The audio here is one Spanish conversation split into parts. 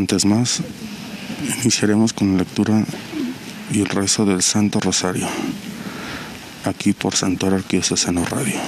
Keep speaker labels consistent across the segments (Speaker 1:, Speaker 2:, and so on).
Speaker 1: instantes más iniciaremos con la lectura y el rezo del Santo Rosario, aquí por Santor Arquidiocesano Radio.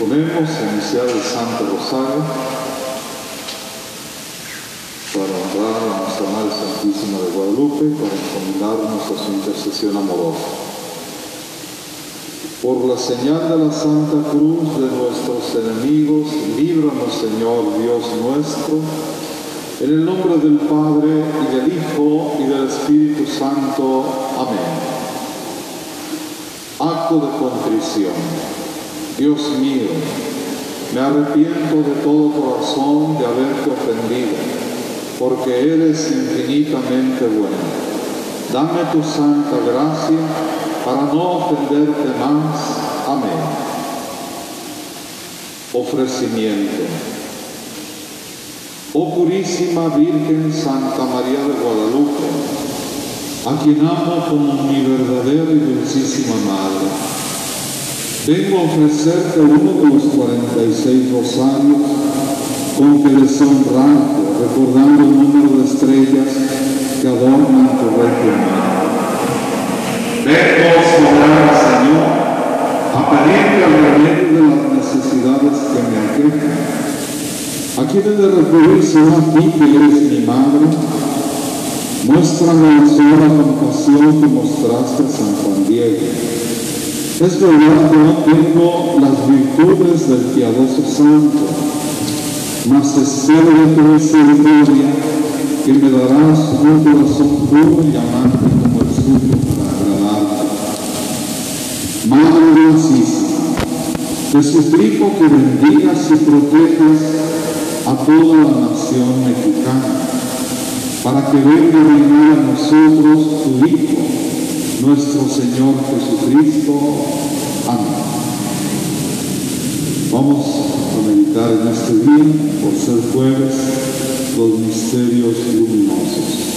Speaker 2: Nos disponemos a iniciar el Santo Rosario para honrar a nuestra Madre Santísima de Guadalupe, para encomendarnos a su intercesión amorosa. Por la señal de la Santa Cruz de nuestros enemigos, líbranos Señor Dios nuestro, en el nombre del Padre y del Hijo y del Espíritu Santo. Amén. Acto de contrición. Dios mío, me arrepiento de todo corazón de haberte ofendido, porque eres infinitamente bueno. Dame tu santa gracia para no ofenderte más. Amén. Ofrecimiento. Oh purísima Virgen Santa María de Guadalupe, a quien amo como mi verdadera y dulcísima Madre. Vengo a ofrecerte uno de los 46 rosarios con que deshonrarte, recordando el número de estrellas que adornan tu manto. Vengo, soberano Señor, a pedirte el remedio de las necesidades que me aquejan. ¿A quién he sino a ti que eres mi madre? Muéstrame la sola compasión que mostraste a San Juan Diego. Es verdad que no tengo las virtudes del piadoso santo, mas espero de tu misericordia que me darás un corazón puro y amante como el suyo para agradarte. Madre dulcísima, te suplico que bendigas y protejas a toda la nación mexicana, para que venga a reinar a nosotros tu Hijo, nuestro Señor Jesucristo. Amén. Vamos a meditar en este día, por ser jueves, los misterios luminosos.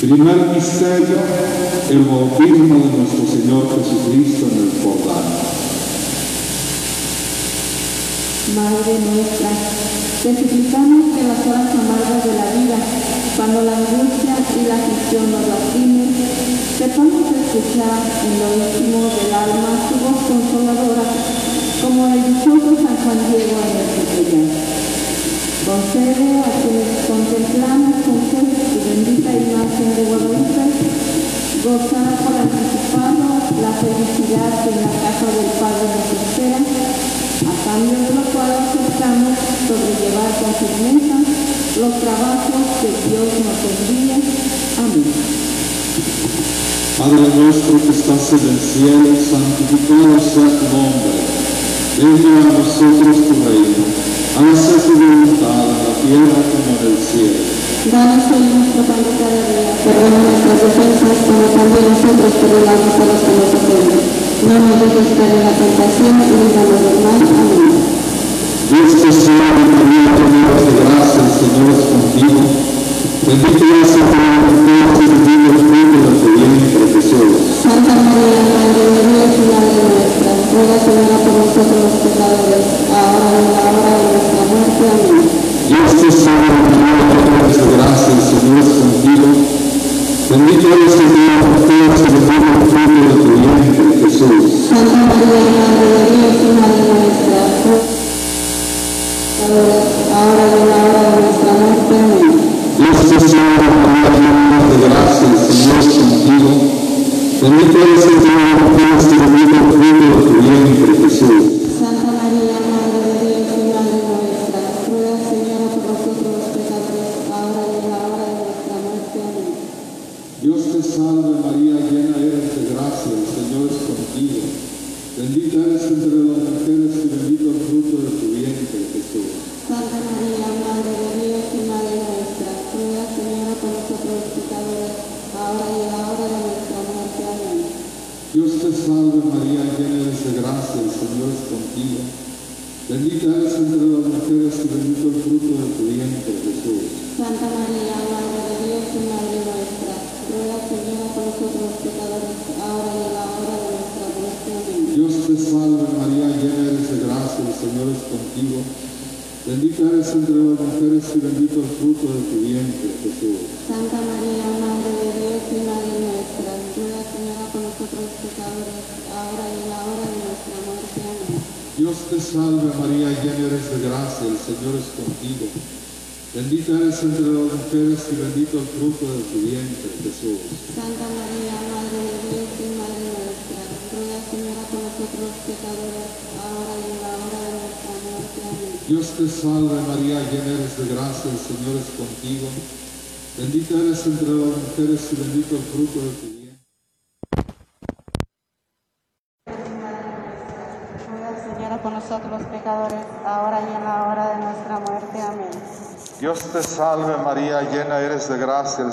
Speaker 2: Primer misterio, el bautismo de nuestro Señor Jesucristo en el Jordán.
Speaker 3: Madre nuestra, te que las horas amargas de la vida, cuando la angustia y la aflicción nos lastimen, sepamos escuchar en lo íntimo del alma tu voz consoladora, como el dichoso San Juan Diego en el Señor. Concede a quienes contemplamos con fe tu bendita imagen de Guadalupe, gozar por anticipado la felicidad que en la casa del Padre nos espera, cambio de lo cual aceptamos sobrellevar con firmeza los trabajos que Dios nos envía. Amén.
Speaker 2: Padre nuestro que estás en el cielo, santificado sea tu nombre. Venga a nosotros tu reino. Hágase tu voluntad en la tierra como en el cielo.
Speaker 3: Danos hoy nuestro pan de cada día, perdona nuestras ofensas como también nosotros perdonamos a los que nos ofenden. No nos dejes caer en la tentación y líbranos del mal. Amén.
Speaker 2: Dios te salve María, llena de gracia, el Señor es contigo. Bendita eres entre las mujeres y bendito el fruto de tu vientre, Jesús.
Speaker 3: Santa María, Madre de Dios y Madre nuestra, ruega Señora por nosotros los pecadores, ahora y en la hora de nuestra muerte. Amén.
Speaker 2: Dios te salve María, llena de gracia, el Señor es contigo. Y bendito el fruto de
Speaker 3: de nuestra, ruega ahora en la hora de nuestra muerte.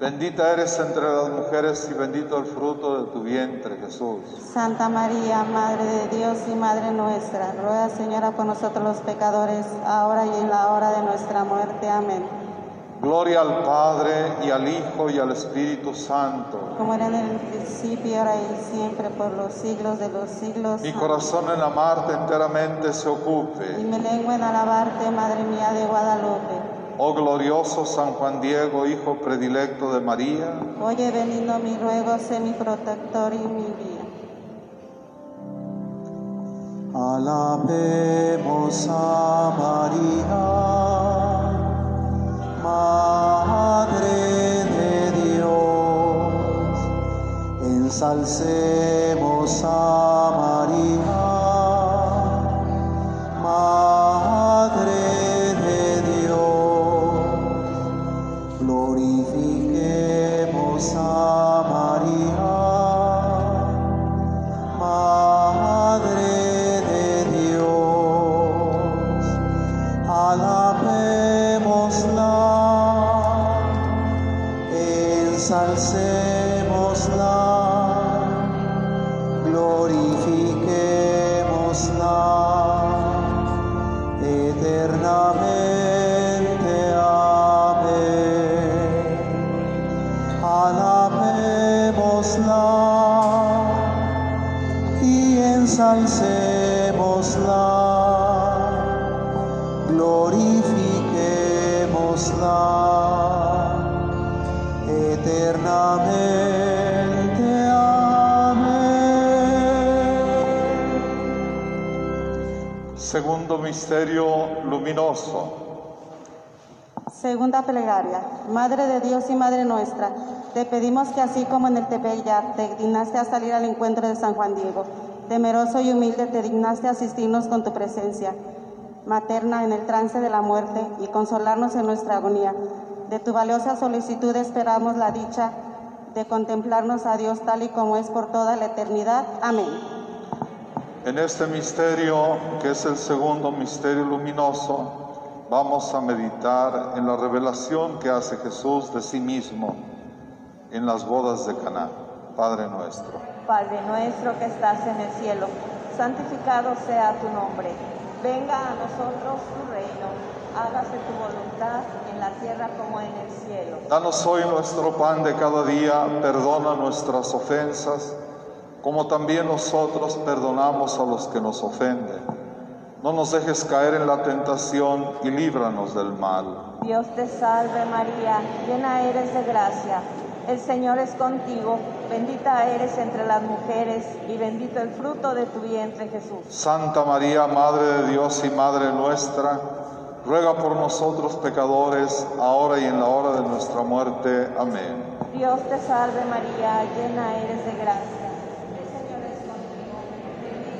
Speaker 2: Bendita eres entre las mujeres y bendito el fruto de tu vientre, Jesús.
Speaker 3: Santa María, Madre de Dios y Madre nuestra, ruega Señora por nosotros los pecadores, ahora y en la hora de nuestra muerte. Amén.
Speaker 2: Gloria al Padre y al Hijo y al Espíritu Santo.
Speaker 3: Como era en el principio, ahora y siempre, por los siglos de los siglos.
Speaker 2: Mi corazón en amarte enteramente se
Speaker 3: Y
Speaker 2: ocupe.
Speaker 3: mi lengua en alabarte, Madre mía de Guadalupe.
Speaker 2: Oh glorioso San Juan Diego, hijo predilecto de María,
Speaker 4: Oye benigno mi ruego, sé mi protector y mi guía.
Speaker 1: Alabemos a María, Madre de Dios. Ensalcemos a María,
Speaker 2: segundo misterio luminoso.
Speaker 4: Segunda plegaria. Madre de Dios y Madre nuestra, te pedimos que así como en el Tepeyac te dignaste a salir al encuentro de San Juan Diego, temeroso y humilde te dignaste a asistirnos con tu presencia materna en el trance de la muerte y consolarnos en nuestra agonía. De tu valiosa solicitud esperamos la dicha de contemplarnos a Dios tal y como es por toda la eternidad. Amén.
Speaker 2: En este misterio, que es el segundo misterio luminoso, vamos a meditar en la revelación que hace Jesús de sí mismo en las bodas de Caná. Padre nuestro.
Speaker 4: Padre nuestro que estás en el cielo, santificado sea tu nombre. Venga a nosotros tu reino. Hágase tu voluntad en la tierra como en el cielo.
Speaker 2: Danos hoy nuestro pan de cada día, perdona nuestras ofensas, como también nosotros perdonamos a los que nos ofenden. No nos dejes caer en la tentación y líbranos del mal.
Speaker 4: Dios te salve María, llena eres de gracia. El Señor es contigo, bendita eres entre las mujeres y bendito el fruto de tu vientre Jesús.
Speaker 2: Santa María, Madre de Dios y Madre nuestra, ruega por nosotros pecadores, ahora y en la hora de nuestra muerte. Amén.
Speaker 4: Dios te salve María, llena eres de gracia. El Señor es contigo, bendita eres entre las mujeres y bendito el fruto de tu vientre Jesús.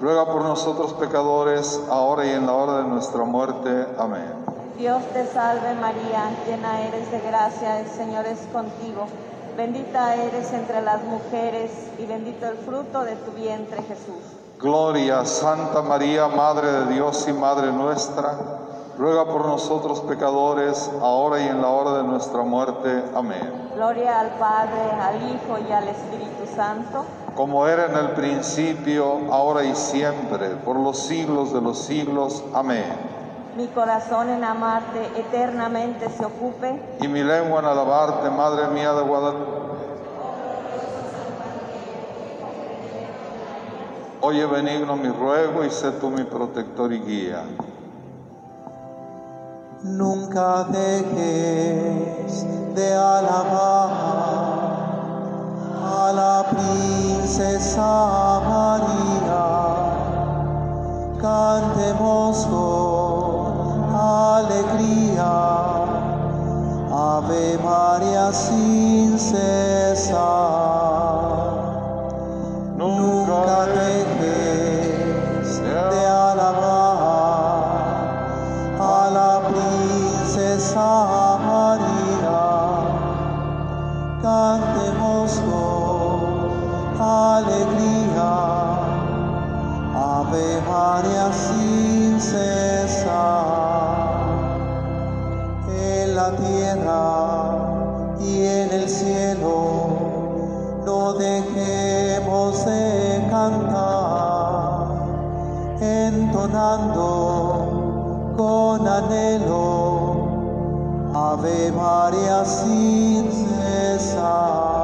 Speaker 2: ruega por nosotros pecadores, ahora y en la hora de nuestra muerte. Amén.
Speaker 4: Dios te salve María, llena eres de gracia, el Señor es contigo. Bendita eres entre las mujeres y bendito el fruto de tu vientre Jesús.
Speaker 2: Gloria, Santa María, Madre de Dios y Madre nuestra, ruega por nosotros pecadores, ahora y en la hora de nuestra muerte. Amén.
Speaker 4: Gloria al Padre, al Hijo y al Espíritu Santo.
Speaker 2: Como era en el principio, ahora y siempre, por los siglos de los siglos. Amén.
Speaker 4: Mi corazón en amarte eternamente se ocupe.
Speaker 2: Y mi lengua en alabarte, Madre mía de Guadalupe. Oye benigno mi ruego y sé tú mi protector y guía.
Speaker 1: Nunca dejes de alabar a la princesa María. Cantemos con alegría. Ave María sin cesar. Nunca dejes alegría. Ave María sin cesar. En la tierra y en el cielo no dejemos de cantar, entonando con anhelo, Ave María sin cesar.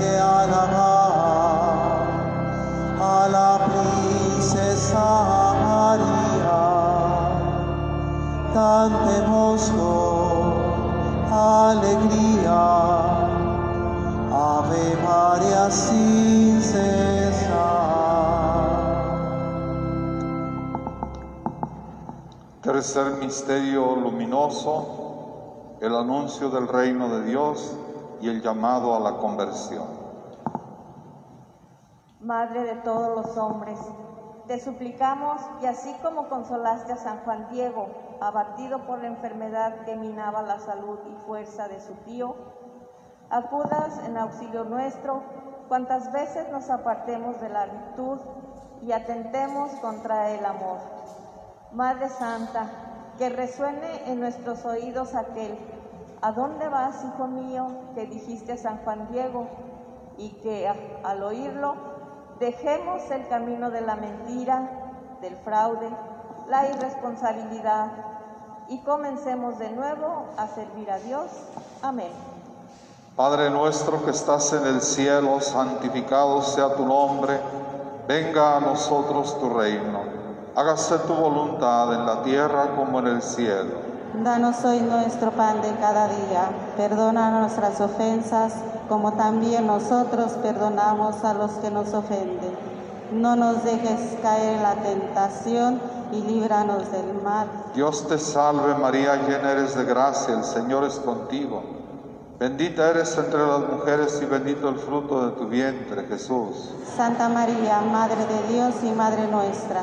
Speaker 1: De alabar a la princesa María cantemos alegría. Ave María sin cesar.
Speaker 2: Tercer misterio luminoso, el anuncio del reino de Dios y el llamado a la conversión.
Speaker 4: Madre de todos los hombres, te suplicamos y así como consolaste a San Juan Diego, abatido por la enfermedad que minaba la salud y fuerza de su tío, acudas en auxilio nuestro cuantas veces nos apartemos de la virtud y atentemos contra el amor. Madre Santa, que resuene en nuestros oídos aquel, ¿a dónde vas, hijo mío? que dijiste a San Juan Diego, y que al oírlo dejemos el camino de la mentira, del fraude, la irresponsabilidad y comencemos de nuevo a servir a Dios. Amén.
Speaker 2: Padre nuestro que estás en el cielo, santificado sea tu nombre, venga a nosotros tu reino, hágase tu voluntad en la tierra como en el cielo.
Speaker 5: Danos hoy nuestro pan de cada día. Perdona nuestras ofensas, como también nosotros perdonamos a los que nos ofenden. No nos dejes caer en la tentación y líbranos del mal.
Speaker 2: Dios te salve María, llena eres de gracia, el Señor es contigo. Bendita eres entre las mujeres y bendito el fruto de tu vientre, Jesús.
Speaker 5: Santa María, Madre de Dios y Madre nuestra,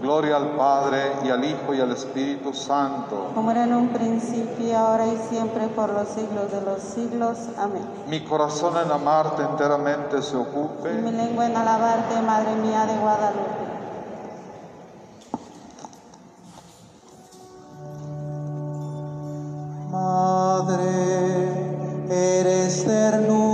Speaker 2: Gloria al Padre y al Hijo y al Espíritu Santo.
Speaker 5: Como era en un principio, ahora y siempre, por los siglos de los siglos. Amén.
Speaker 2: Mi corazón en amarte enteramente se
Speaker 5: Y mi
Speaker 2: ocupe.
Speaker 5: lengua en alabarte, Madre mía de Guadalupe.
Speaker 1: Madre, eres ternura,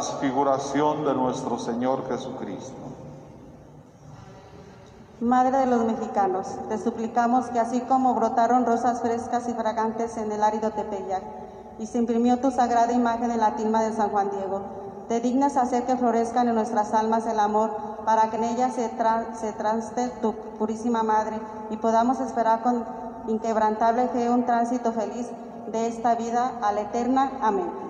Speaker 2: transfiguración de nuestro Señor Jesucristo.
Speaker 5: Madre de los mexicanos, te suplicamos que así como brotaron rosas frescas y fragantes en el árido Tepeyac y se imprimió tu sagrada imagen en la tilma de San Juan Diego, te dignas hacer que florezcan en nuestras almas el amor para que en ellas se, tra- se transte tu purísima Madre y podamos esperar con inquebrantable fe un tránsito feliz de esta vida a la eterna. Amén.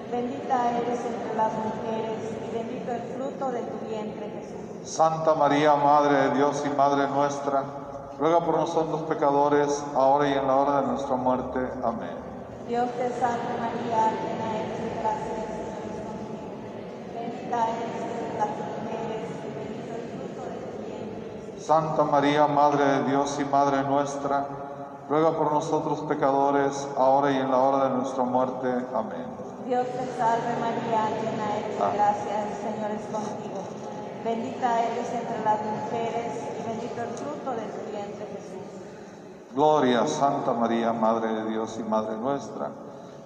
Speaker 4: Bendita eres entre las mujeres y bendito el fruto de tu vientre Jesús.
Speaker 2: Santa María, Madre de Dios y Madre nuestra, ruega por nosotros pecadores, ahora y en la hora de nuestra muerte. Amén.
Speaker 4: Dios te salve María, llena eres de gracia, el Señor es contigo. Bendita eres entre las mujeres y bendito el fruto de tu vientre.
Speaker 2: Santa María, Madre de Dios y Madre nuestra, ruega por nosotros pecadores, ahora y en la hora de nuestra muerte. Amén.
Speaker 4: Dios te salve María, llena eres de
Speaker 2: Ah.
Speaker 4: gracia, el Señor es contigo. Bendita eres entre las mujeres y bendito el fruto de tu vientre Jesús.
Speaker 2: Gloria a Santa María, Madre de Dios y Madre nuestra,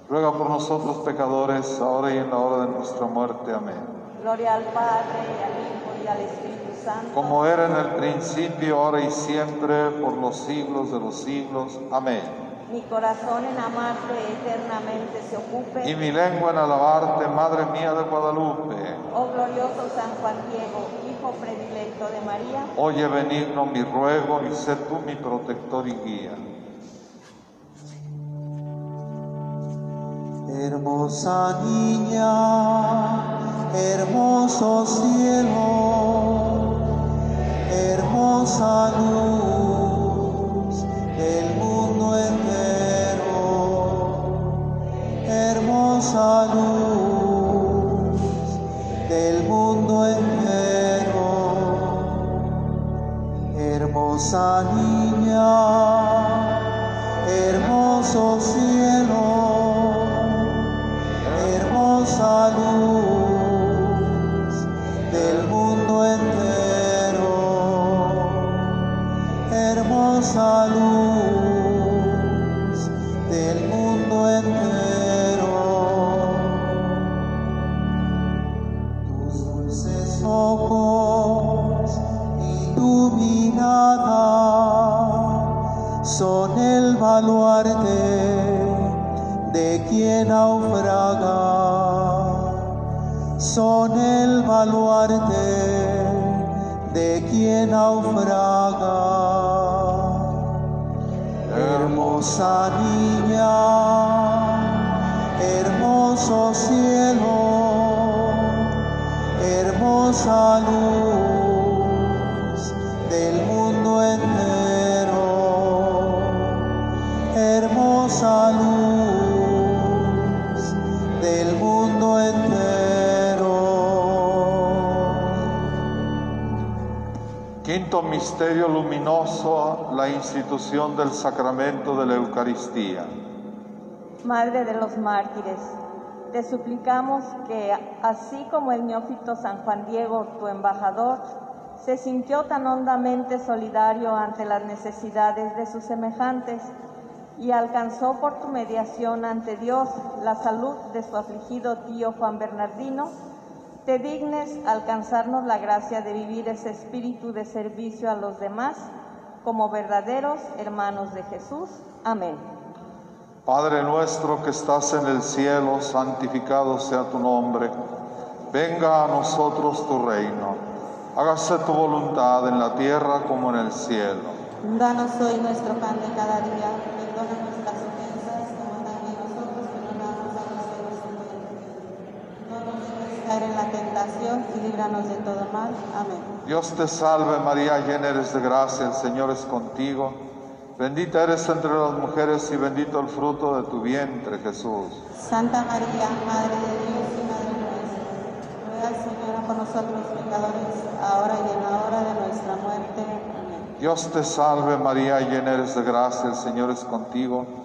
Speaker 2: ruega por nosotros pecadores, ahora y en la hora de nuestra muerte. Amén.
Speaker 4: Gloria al Padre, y al Hijo, y al Espíritu Santo.
Speaker 2: Como era en el principio, ahora y siempre, por los siglos de los siglos. Amén.
Speaker 4: Mi corazón en amarte eternamente se ocupe.
Speaker 2: Y mi lengua en alabarte, Madre mía de Guadalupe.
Speaker 4: Oh glorioso San Juan Diego, Hijo predilecto de María,
Speaker 2: Oye benigno mi ruego y sé tú mi protector y guía.
Speaker 1: Hermosa niña, hermoso cielo, hermosa luz del hermosa luz del mundo entero, hermosa niña, hermoso cielo hermosa luz del mundo entero, hermosa luz baluarte de quien naufraga, son el baluarte de quien naufraga. Hermosa niña, hermoso cielo, hermosa luz
Speaker 2: Misterio luminoso, la institución del sacramento de la Eucaristía.
Speaker 4: Madre de los mártires, te suplicamos que, así como el neófito San Juan Diego, tu embajador, se sintió tan hondamente solidario ante las necesidades de sus semejantes y alcanzó por tu mediación ante Dios la salud de su afligido tío Juan Bernardino, te dignes alcanzarnos la gracia de vivir ese espíritu de servicio a los demás como verdaderos hermanos de Jesús. Amén.
Speaker 2: Padre nuestro que estás en el cielo, santificado sea tu nombre. Venga a nosotros tu reino. Hágase tu voluntad en la tierra como en el cielo.
Speaker 5: Danos hoy nuestro pan de cada día, caer en la tentación y líbranos de todo mal. Amén.
Speaker 2: Dios te salve María, llena eres de gracia, el Señor es contigo. Bendita eres entre las mujeres y bendito el fruto de tu vientre, Jesús.
Speaker 5: Santa María, Madre de Dios y Madre nuestra, ruega Señora por nosotros pecadores, ahora y en la hora de nuestra muerte. Amén.
Speaker 2: Dios te salve María, llena eres de gracia, el Señor es contigo.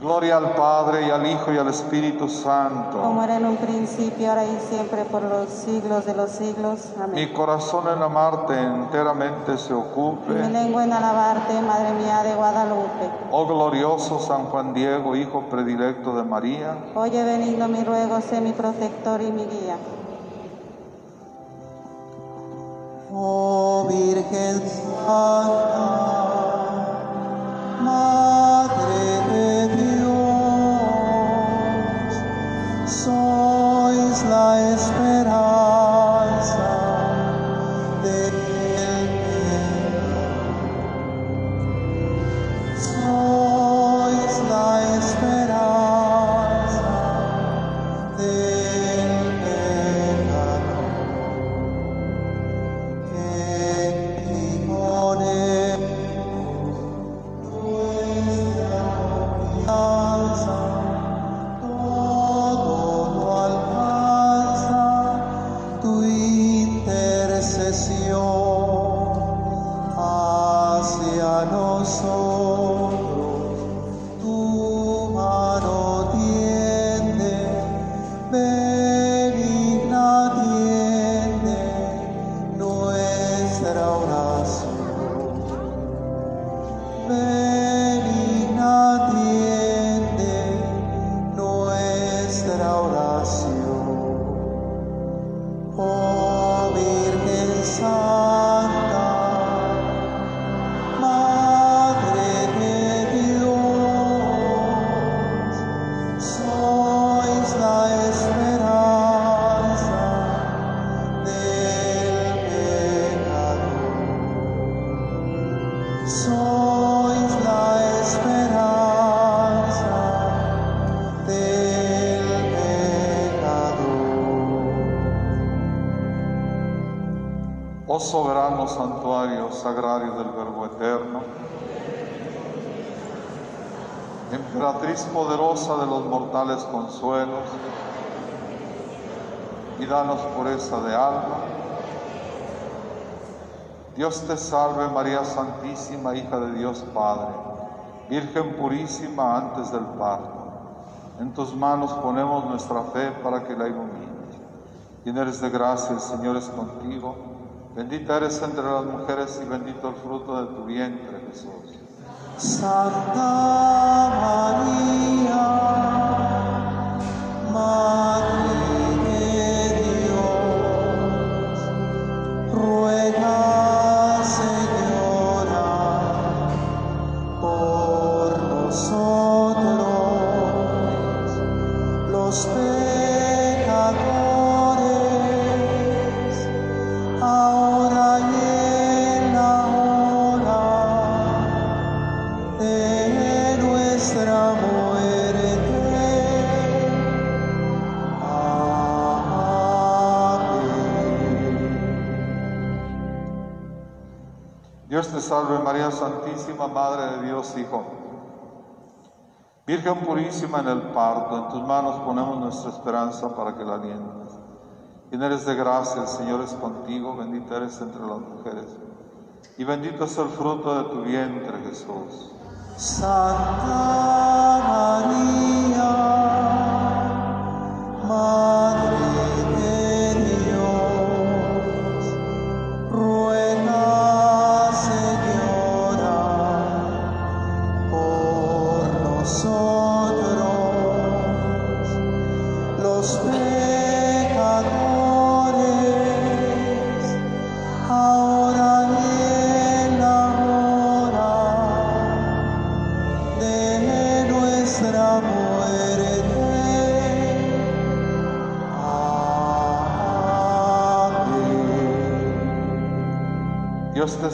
Speaker 2: Gloria al Padre y al Hijo y al Espíritu Santo.
Speaker 5: Como era en un principio, ahora y siempre, por los siglos de los siglos.
Speaker 2: Mi
Speaker 5: Amén.
Speaker 2: corazón en amarte enteramente se
Speaker 5: Mi
Speaker 2: ocupe.
Speaker 5: lengua en alabarte, Madre mía de Guadalupe.
Speaker 2: Oh glorioso San Juan Diego, Hijo predilecto de María.
Speaker 5: Oye venido mi ruego, sé mi protector y mi guía.
Speaker 6: Oh Virgen Santa, Madre sois la
Speaker 2: emperatriz poderosa de los mortales consuelos, y danos pureza de alma. Dios te salve María Santísima, hija de Dios Padre, Virgen purísima antes del parto. En tus manos ponemos nuestra fe para que la ilumines. Llena eres de gracia, el Señor es contigo. Bendita eres entre las mujeres y bendito el fruto de tu vientre, Jesús.
Speaker 1: Santa María,
Speaker 2: María Santísima, Madre de Dios Hijo. Virgen purísima en el parto, en tus manos ponemos nuestra esperanza para que la alientes. Llena eres de gracia, el Señor es contigo, bendita eres entre las mujeres. Y bendito es el fruto de tu vientre, Jesús.
Speaker 1: Santa María,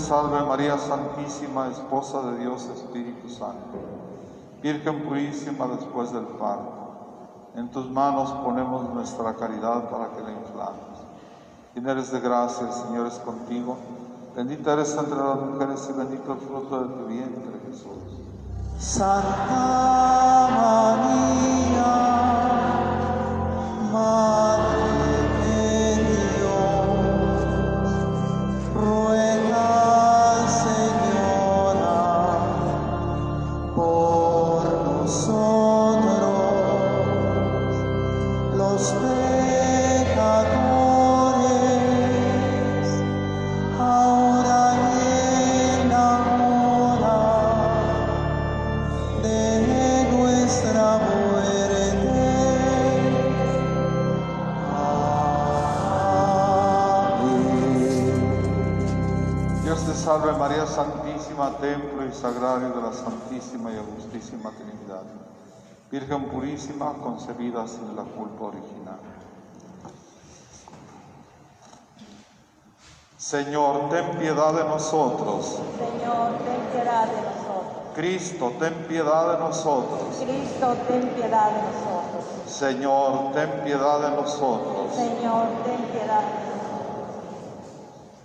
Speaker 2: salve María Santísima, Esposa de Dios Espíritu Santo. Virgen purísima después del parto. En tus manos ponemos nuestra caridad para que la inflames. Llena eres de gracia, el Señor es contigo. Bendita eres entre las mujeres y bendito el fruto de tu vientre, Jesús.
Speaker 1: Santa María,
Speaker 2: María Santísima, templo y sagrario de la Santísima y Augustísima Trinidad. Virgen purísima, concebida sin la culpa original. Señor, ten piedad de nosotros.
Speaker 4: Señor, ten piedad de nosotros.
Speaker 2: Cristo, ten piedad de nosotros.
Speaker 4: Cristo, ten piedad de nosotros.
Speaker 2: Señor, ten piedad de nosotros.
Speaker 4: Señor, ten piedad de nosotros.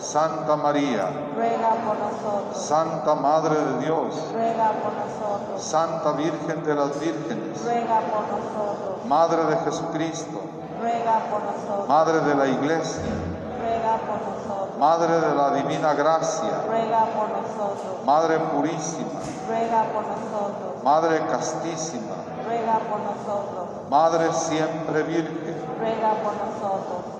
Speaker 2: Santa María,
Speaker 4: Ruega por nosotros.
Speaker 2: Santa Madre de Dios,
Speaker 4: Ruega por nosotros.
Speaker 2: Santa Virgen de las Vírgenes,
Speaker 4: Ruega por nosotros.
Speaker 2: Madre de Jesucristo,
Speaker 4: Ruega por nosotros.
Speaker 2: Madre de la Iglesia,
Speaker 4: Ruega por nosotros.
Speaker 2: Madre de la Divina Gracia,
Speaker 4: Ruega por nosotros.
Speaker 2: Madre Purísima,
Speaker 4: Ruega por nosotros.
Speaker 2: Madre Castísima,
Speaker 4: Ruega por nosotros.
Speaker 2: Madre Siempre Virgen,
Speaker 4: Ruega por nosotros.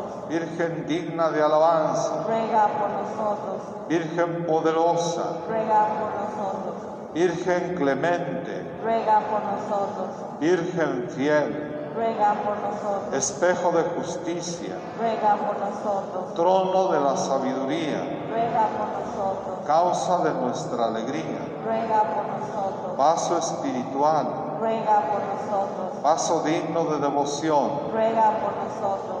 Speaker 2: Virgen digna de alabanza,
Speaker 4: Ruega por nosotros.
Speaker 2: Virgen poderosa,
Speaker 4: Ruega por nosotros.
Speaker 2: Virgen clemente,
Speaker 4: Ruega por nosotros.
Speaker 2: Virgen fiel,
Speaker 4: Ruega por nosotros.
Speaker 2: espejo de justicia,
Speaker 4: Ruega por nosotros.
Speaker 2: trono de la sabiduría,
Speaker 4: Ruega por nosotros.
Speaker 2: causa de nuestra alegría,
Speaker 4: Ruega por nosotros.
Speaker 2: vaso espiritual,
Speaker 4: Ruega por nosotros.
Speaker 2: vaso digno de devoción,
Speaker 4: Ruega por nosotros.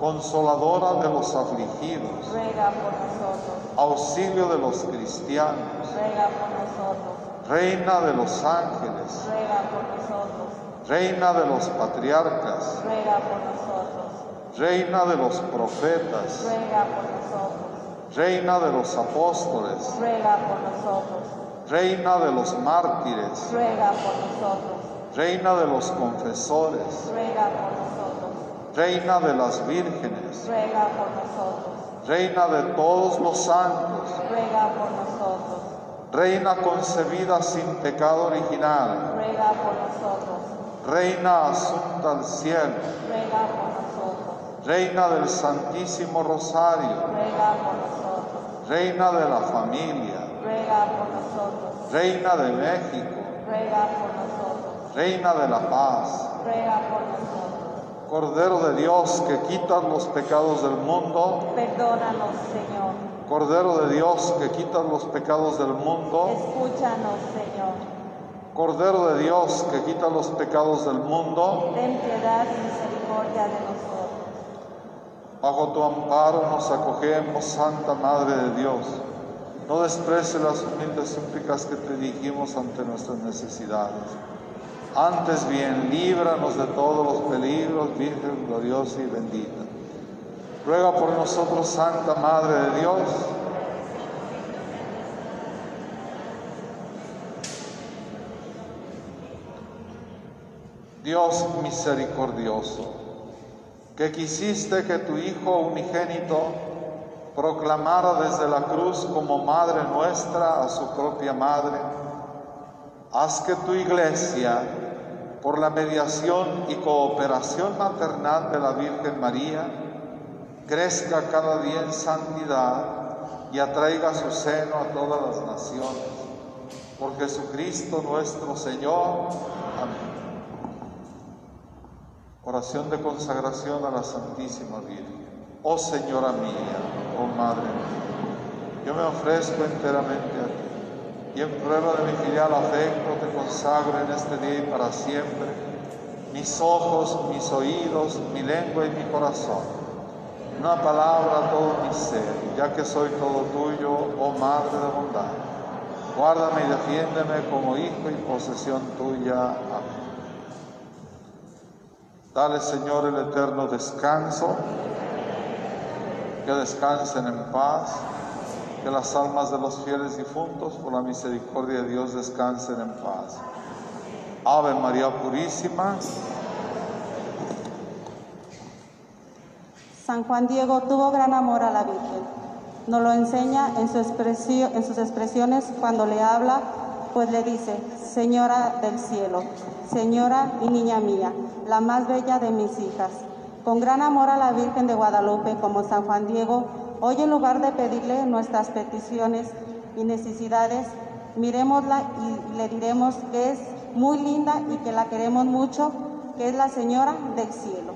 Speaker 2: Consoladora de los afligidos,
Speaker 4: Ruega por nosotros.
Speaker 2: auxilio de los cristianos,
Speaker 4: Ruega por nosotros.
Speaker 2: reina de los ángeles,
Speaker 4: Ruega por nosotros.
Speaker 2: reina de los patriarcas,
Speaker 4: Ruega por nosotros.
Speaker 2: reina de los profetas,
Speaker 4: Ruega por nosotros.
Speaker 2: reina de los apóstoles,
Speaker 4: Ruega por nosotros.
Speaker 2: reina de los mártires,
Speaker 4: Ruega por nosotros.
Speaker 2: reina de los confesores,
Speaker 4: Ruega por nosotros.
Speaker 2: Reina de las vírgenes,
Speaker 4: Ruega por nosotros.
Speaker 2: reina de todos los santos,
Speaker 4: Ruega por nosotros.
Speaker 2: reina concebida sin pecado original,
Speaker 4: Ruega por nosotros.
Speaker 2: reina asunta al cielo,
Speaker 4: Ruega por nosotros.
Speaker 2: reina del Santísimo Rosario,
Speaker 4: Ruega por nosotros.
Speaker 2: reina de la familia,
Speaker 4: Ruega por nosotros.
Speaker 2: reina de México,
Speaker 4: Ruega por nosotros.
Speaker 2: reina de la paz,
Speaker 4: Ruega por nosotros.
Speaker 2: Cordero de Dios que quitas los pecados del mundo,
Speaker 4: Perdónanos, Señor.
Speaker 2: Cordero de Dios que quitas los pecados del mundo,
Speaker 4: Escúchanos, Señor.
Speaker 2: Cordero de Dios que quitas los pecados del mundo,
Speaker 4: Ten piedad y misericordia de nosotros.
Speaker 2: bajo tu amparo nos acogemos, Santa Madre de Dios. No desprecie las humildes súplicas que te dirigimos ante nuestras necesidades. Antes bien, líbranos de todos los peligros, Virgen gloriosa y bendita. Ruega por nosotros, Santa Madre de Dios. Dios misericordioso, que quisiste que tu Hijo unigénito proclamara desde la cruz como Madre nuestra a su propia Madre, haz que tu iglesia, por la mediación y cooperación maternal de la Virgen María, crezca cada día en santidad y atraiga su seno a todas las naciones. Por Jesucristo nuestro Señor. Amén. Oración de consagración a la Santísima Virgen. Oh Señora mía, oh Madre mía, yo me ofrezco enteramente a ti y en prueba de mi filial afecto te consagro en este día y para siempre mis ojos, mis oídos, mi lengua y mi corazón. Una palabra, todo mi ser, ya que soy todo tuyo, oh Madre de bondad. Guárdame y defiéndeme como hijo y posesión tuya. Amén. Dale, Señor, el eterno descanso, que descansen en paz, que las almas de los fieles difuntos, por la misericordia de Dios, descansen en paz. Ave María Purísima,
Speaker 5: San Juan Diego tuvo gran amor a la Virgen. Nos lo enseña en, sus expresiones cuando le habla, pues le dice, Señora del cielo, Señora y niña mía, la más bella de mis hijas. Con gran amor a la Virgen de Guadalupe, como San Juan Diego, Hoy en lugar de pedirle nuestras peticiones y necesidades,
Speaker 1: miremosla y le diremos que es muy linda y que la queremos mucho, que es la Señora del Cielo.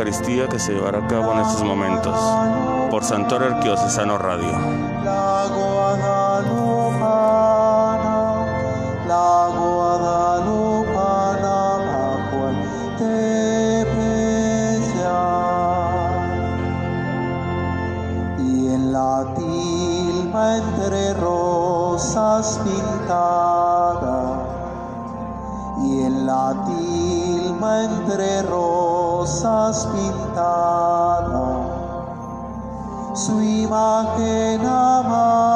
Speaker 7: Eucaristía que se llevará a cabo en estos momentos por Santoro Arquidiocesano Radio.
Speaker 1: Y en la tilma entre rosas pintadas, y en la tilma entre nos has pintado, su imagen amada.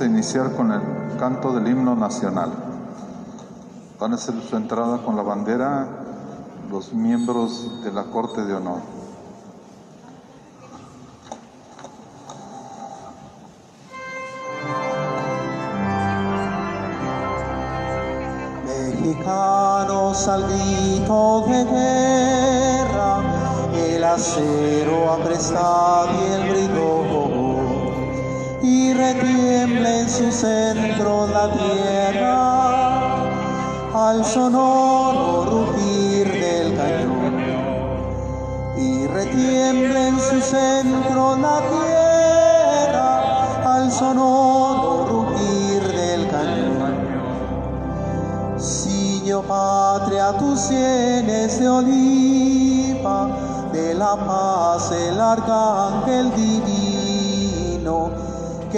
Speaker 8: A
Speaker 2: iniciar con el canto del himno nacional. Van a hacer su entrada con la bandera los miembros de la Corte de Honor.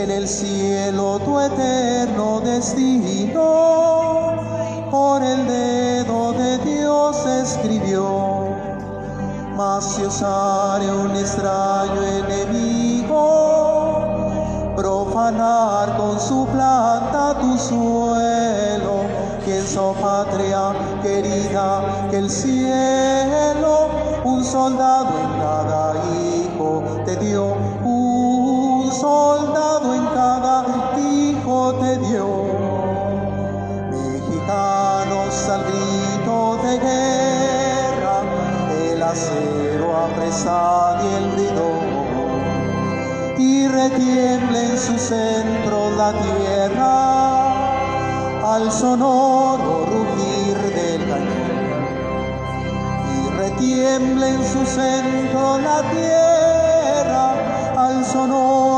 Speaker 1: En el cielo tu eterno destino por el dedo de Dios escribió. Mas si un extraño enemigo, profanar con su planta tu suelo, que so patria querida que el cielo, un soldado y el bridón, y retiembla en su centro la tierra al sonoro rugir del cañón. Y retiembla en su centro la tierra al sonoro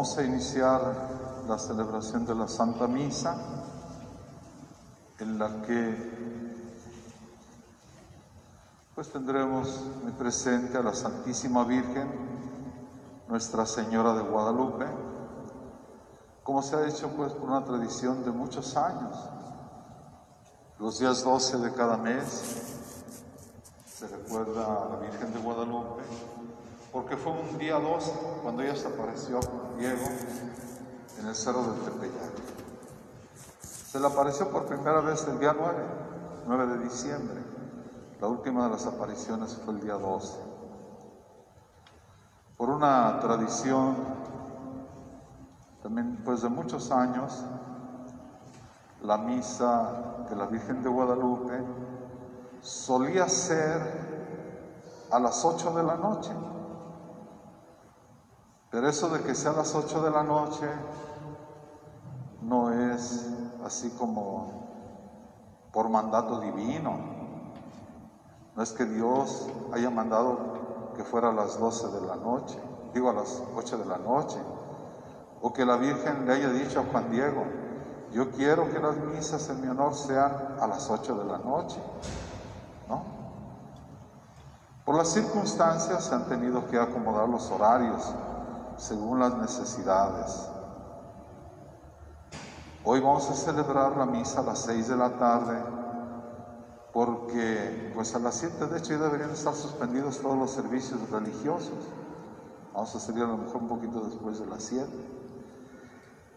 Speaker 2: vamos a iniciar la celebración de la Santa Misa, en la que pues tendremos muy presente a la Santísima Virgen, Nuestra Señora de Guadalupe, como se ha hecho pues por una tradición de muchos años. Los días 12 de cada mes se recuerda a la Virgen de Guadalupe, porque fue un día 12 cuando ella se apareció Diego en el cerro del Tepeyac. Se le apareció por primera vez el día 9, 9 de diciembre. La última de las apariciones fue el día 12. Por una tradición también pues de muchos años, la misa de la Virgen de Guadalupe solía ser a las 8 de la noche. Pero eso de que sea a las 8 de la noche no es así como por mandato divino. No es que Dios haya mandado que fuera a las 12 de la noche, digo a las 8 de la noche, o que la Virgen le haya dicho a Juan Diego, yo quiero que las misas en mi honor sean a las 8 de la noche. ¿No? Por las circunstancias se han tenido que acomodar los horarios según las necesidades. Hoy vamos a celebrar la misa a las 6 de la tarde porque pues a las 7 de hecho ya deberían estar suspendidos todos los servicios religiosos. Vamos a salir a lo mejor un poquito después de las 7.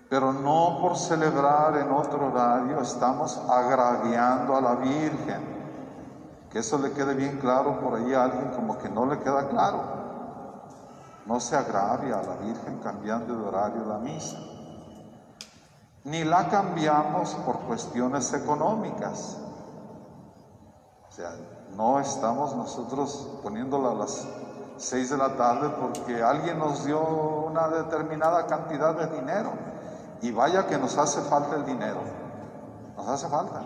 Speaker 2: Pero no por celebrar en otro horario estamos agraviando a la Virgen. Que eso le quede bien claro por ahí a alguien como que no le queda claro. No se agravia a la Virgen cambiando de horario la misa. Ni la cambiamos por cuestiones económicas. O sea, no estamos nosotros poniéndola a las seis de la tarde porque alguien nos dio una determinada cantidad de dinero. Y vaya que nos hace falta el dinero. Nos hace falta.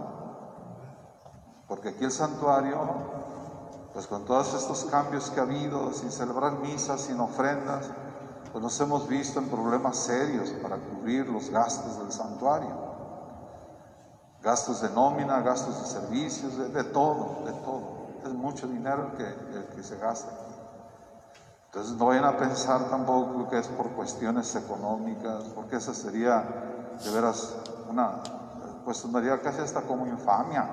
Speaker 2: Porque aquí el santuario, pues con todos estos cambios que ha habido, sin celebrar misas, sin ofrendas, pues nos hemos visto en problemas serios para cubrir los gastos del santuario. Gastos de nómina, gastos de servicios, de, todo, de todo. Es mucho dinero el que, que se gasta. Entonces no vayan a pensar tampoco que es por cuestiones económicas, porque esa sería de veras una, pues sonaría casi hasta como infamia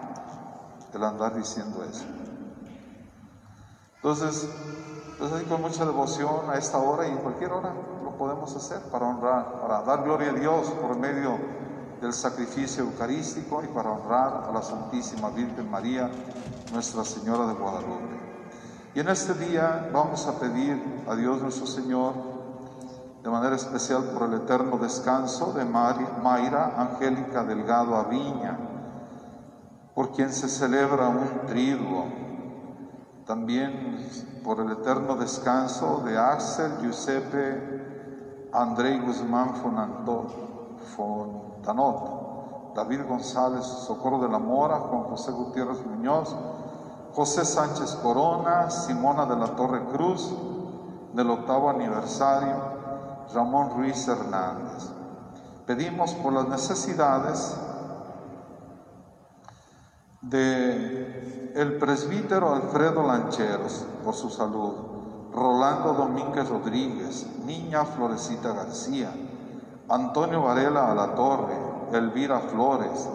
Speaker 2: el andar diciendo eso. Entonces, ahí con mucha devoción a esta hora y en cualquier hora lo podemos hacer para honrar, para dar gloria a Dios por medio del sacrificio eucarístico y para honrar a la Santísima Virgen María, Nuestra Señora de Guadalupe. Y en este día vamos a pedir a Dios nuestro Señor, de manera especial por el eterno descanso de Mayra Angélica Delgado Aviña, por quien se celebra un triduo. También por el eterno descanso de Axel Giuseppe Andrei Guzmán Fontanot, David González Socorro de la Mora, Juan José Gutiérrez Muñoz, José Sánchez Corona, Simona de la Torre Cruz, del octavo aniversario, Ramón Ruiz Hernández. Pedimos por las necesidades de el presbítero Alfredo Lancheros, por su salud, Rolando Domínguez Rodríguez, Niña Florecita García, Antonio Varela a la Torre, Elvira Flores,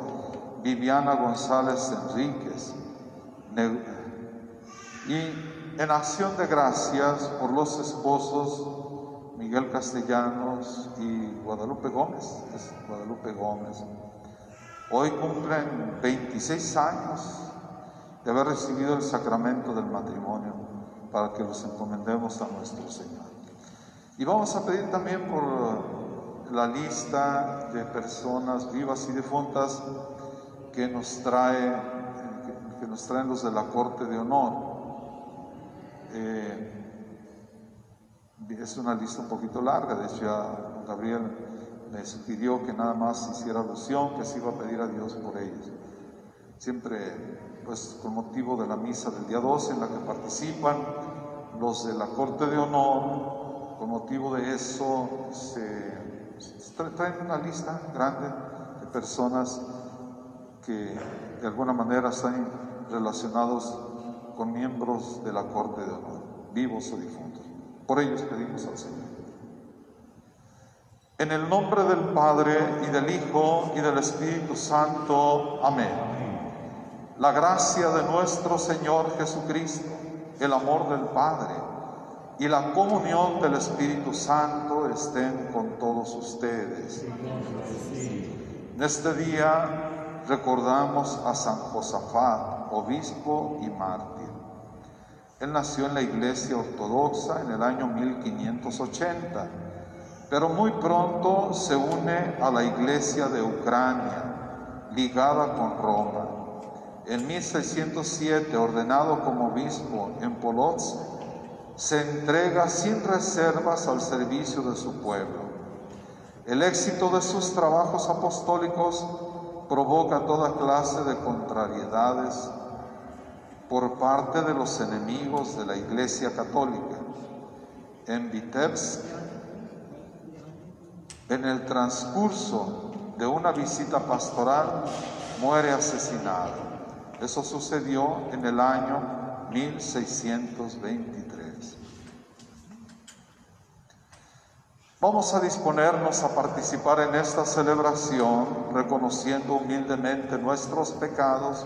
Speaker 2: Viviana González Enríquez, y en acción de gracias por los esposos Miguel Castellanos y Guadalupe Gómez, es Guadalupe Gómez. Hoy cumplen 26 años haber recibido el sacramento del matrimonio para que los encomendemos a nuestro Señor. Y vamos a pedir también por la lista de personas vivas y difuntas que nos trae que nos traen los de la Corte de Honor. Eh, es una lista un poquito larga, de hecho ya Gabriel me sugirió que nada más hiciera alusión, que se iba a pedir a Dios por ellos. Siempre pues con motivo de la misa del día 12 en la que participan los de la Corte de Honor, con motivo de eso se, traen una lista grande de personas que de alguna manera están relacionados con miembros de la Corte de Honor, vivos o difuntos. Por ellos pedimos al Señor. En el nombre del Padre y del Hijo y del Espíritu Santo. Amén. La gracia de nuestro Señor Jesucristo, el amor del Padre y la comunión del Espíritu Santo estén con todos ustedes. En este día recordamos a San Josafat, obispo y mártir. Él nació en la iglesia ortodoxa en el año 1580 pero muy pronto se une a la iglesia de Ucrania, ligada con Roma. En 1607, ordenado como obispo en Polotsk, se entrega sin reservas al servicio de su pueblo. El éxito de sus trabajos apostólicos provoca toda clase de contrariedades por parte de los enemigos de la Iglesia Católica. En Vitebsk, en el transcurso de una visita pastoral muere asesinado. Eso sucedió en el año 1623. Vamos a disponernos a participar en esta celebración reconociendo humildemente nuestros pecados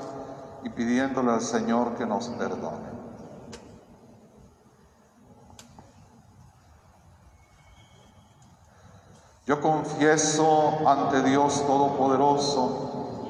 Speaker 2: y pidiéndole al Señor que nos perdone. Yo confieso ante Dios Todopoderoso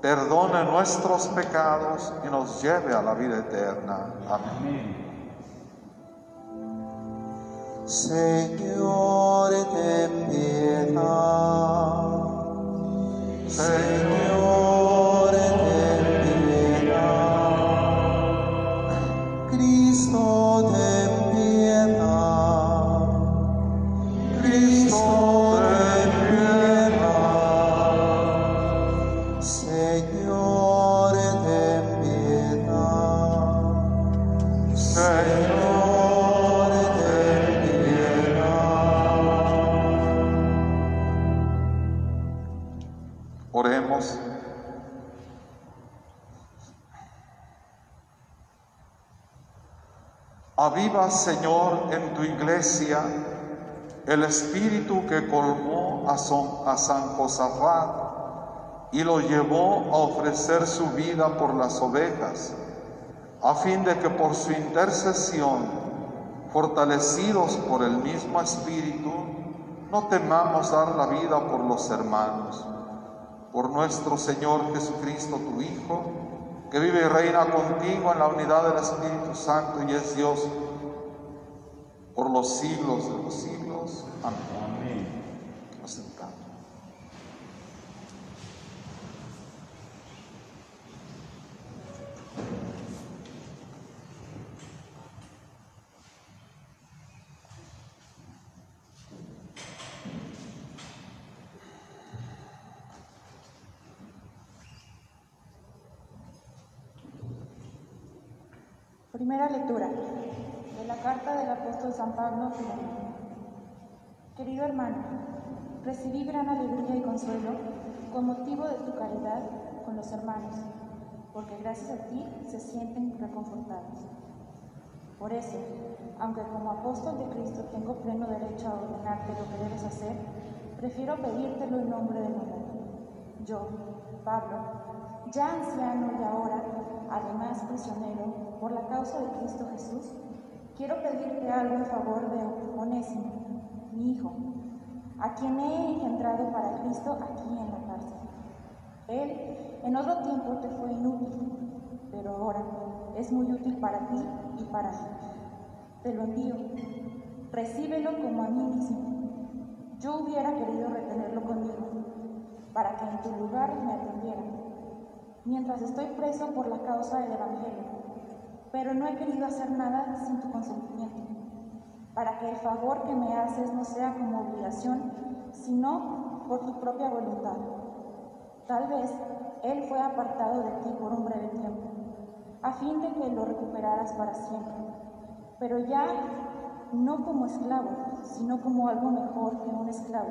Speaker 2: perdone nuestros pecados y nos lleve a la vida eterna. Amén.
Speaker 1: Señor, ten piedad. Señor, ten piedad. Cristo, ten Señor,
Speaker 2: en tu iglesia el espíritu que colmó a, a San Josafat y lo llevó a ofrecer su vida por las ovejas, a fin de que por su intercesión, fortalecidos por el mismo espíritu, no temamos dar la vida por los hermanos. Por nuestro Señor Jesucristo, tu Hijo, que vive y reina contigo en la unidad del Espíritu Santo y es Dios por los siglos de los siglos. Amén. Asentado.
Speaker 9: Primera lectura de la carta del apóstol San Pablo. Querido hermano, recibí gran alegría y consuelo con motivo de tu caridad con los hermanos, porque gracias a ti se sienten reconfortados. Por eso, aunque como apóstol de Cristo tengo pleno derecho a ordenarte lo que debes hacer, prefiero pedírtelo en nombre del mundo. Yo, Pablo, ya anciano y ahora, además prisionero, por la causa de Cristo Jesús, quiero pedirte algo en favor de Onésimo, mi hijo, a quien he engendrado para Cristo aquí en la cárcel. Él en otro tiempo te fue inútil, pero ahora, es muy útil para ti y para mí. Te lo envío. Recíbelo como a mí mismo. Yo hubiera querido retenerlo conmigo para que en tu lugar me atendiera, mientras estoy preso por la causa del Evangelio, pero no he querido hacer nada sin tu consentimiento, para que el favor que me haces no sea como obligación, sino por tu propia voluntad. Tal vez Él fue apartado de ti por un breve tiempo, a fin de que lo recuperaras para siempre, pero ya no como esclavo, sino como algo mejor que un esclavo,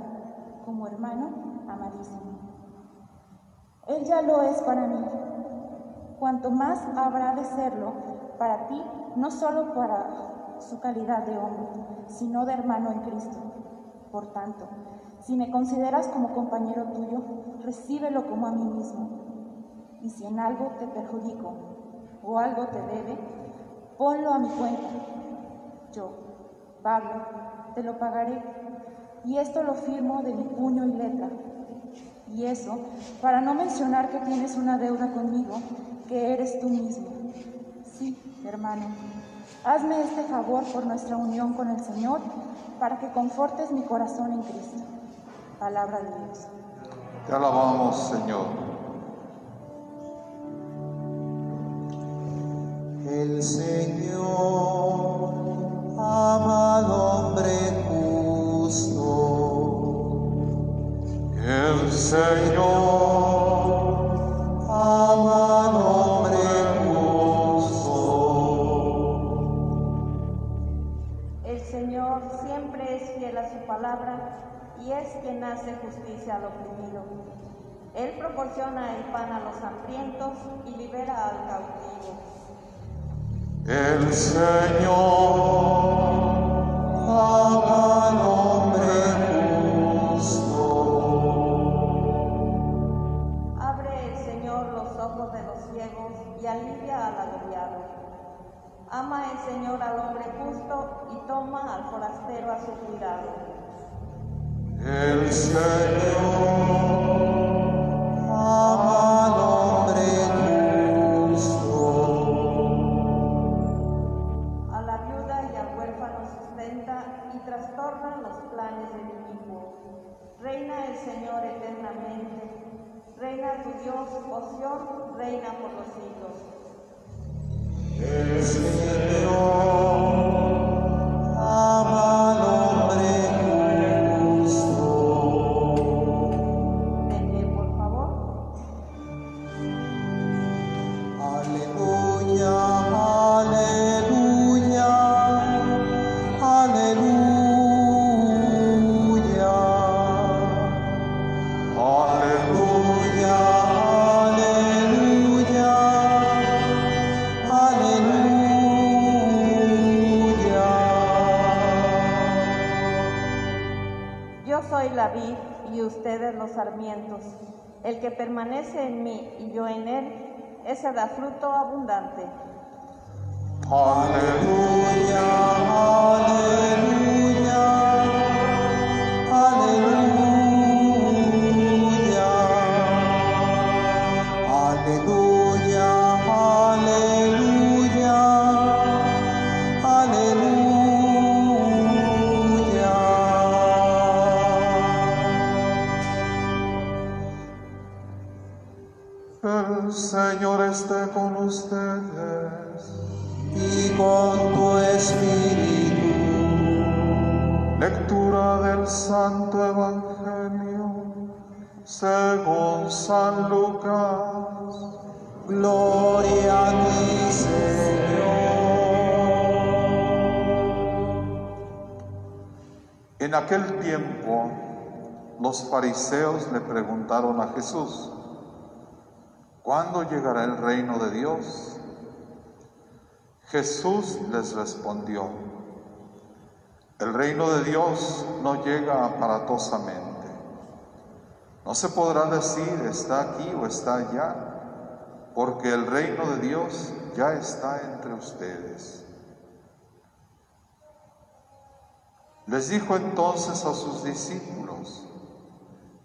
Speaker 9: como hermano amadísimo. Él ya lo es para mí. Cuanto más habrá de serlo para ti, no solo para su calidad de hombre, sino de hermano en Cristo. Por tanto, si me consideras como compañero tuyo, recíbelo como a mí mismo. Y si en algo te perjudico o algo te debe, ponlo a mi cuenta. Yo, Pablo, te lo pagaré. Y esto lo firmo de mi puño y letra. Y eso, para no mencionar que tienes una deuda conmigo, que eres tú mismo. Hermano, hazme este favor por nuestra unión con el Señor, para que confortes mi corazón en Cristo. Palabra de Dios.
Speaker 2: Te alabamos, Señor.
Speaker 1: El Señor ama al hombre justo.
Speaker 2: El Señor
Speaker 1: ama al hombre
Speaker 4: palabra y es quien hace justicia al oprimido. Él proporciona el pan a los hambrientos y libera al cautivo.
Speaker 2: El Señor
Speaker 1: ama al hombre justo.
Speaker 4: Abre el Señor los ojos de los ciegos y alivia al agobiado. Ama el Señor al hombre justo y toma al forastero a su cuidado. Reina por los siglos.
Speaker 1: El Señor
Speaker 4: Que permanece en mí y yo en él, ese da fruto abundante.
Speaker 1: Aleluya, aleluya,
Speaker 2: aquel tiempo, los fariseos le preguntaron a Jesús, ¿cuándo llegará el reino de Dios? Jesús les respondió, el reino de Dios no llega aparatosamente. No se podrá decir está aquí o está allá, porque el reino de Dios ya está entre ustedes. Les dijo entonces a sus discípulos,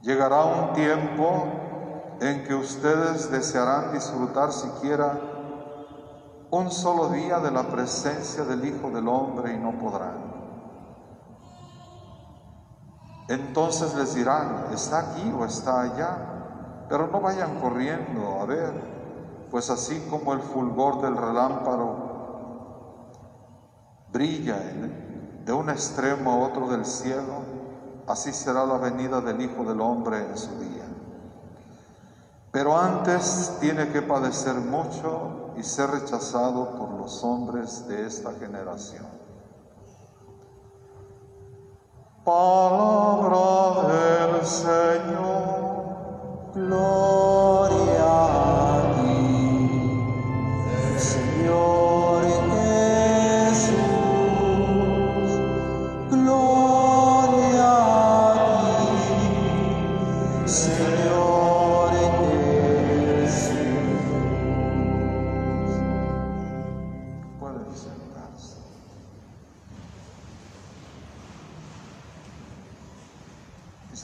Speaker 2: llegará un tiempo en que ustedes desearán disfrutar siquiera un solo día de la presencia del Hijo del Hombre y no podrán. Entonces les dirán, está aquí o está allá, pero no vayan corriendo a ver, pues así como el fulgor del relámpago brilla de un extremo a otro del cielo, así será la venida del Hijo del Hombre en su día. Pero antes tiene que padecer mucho y ser rechazado por los hombres de esta generación. Palabra del Señor.
Speaker 1: Gloria a ti, Señor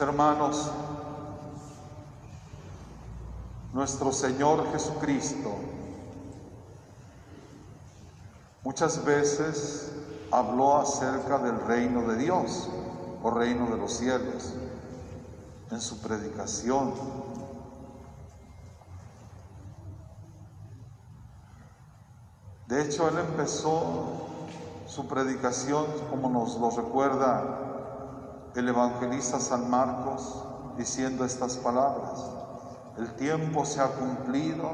Speaker 2: Hermanos, nuestro Señor Jesucristo muchas veces habló acerca del reino de Dios o reino de los cielos en su predicación. De hecho, él empezó su predicación, como nos lo recuerda el evangelista San Marcos, diciendo estas palabras. El tiempo se ha cumplido,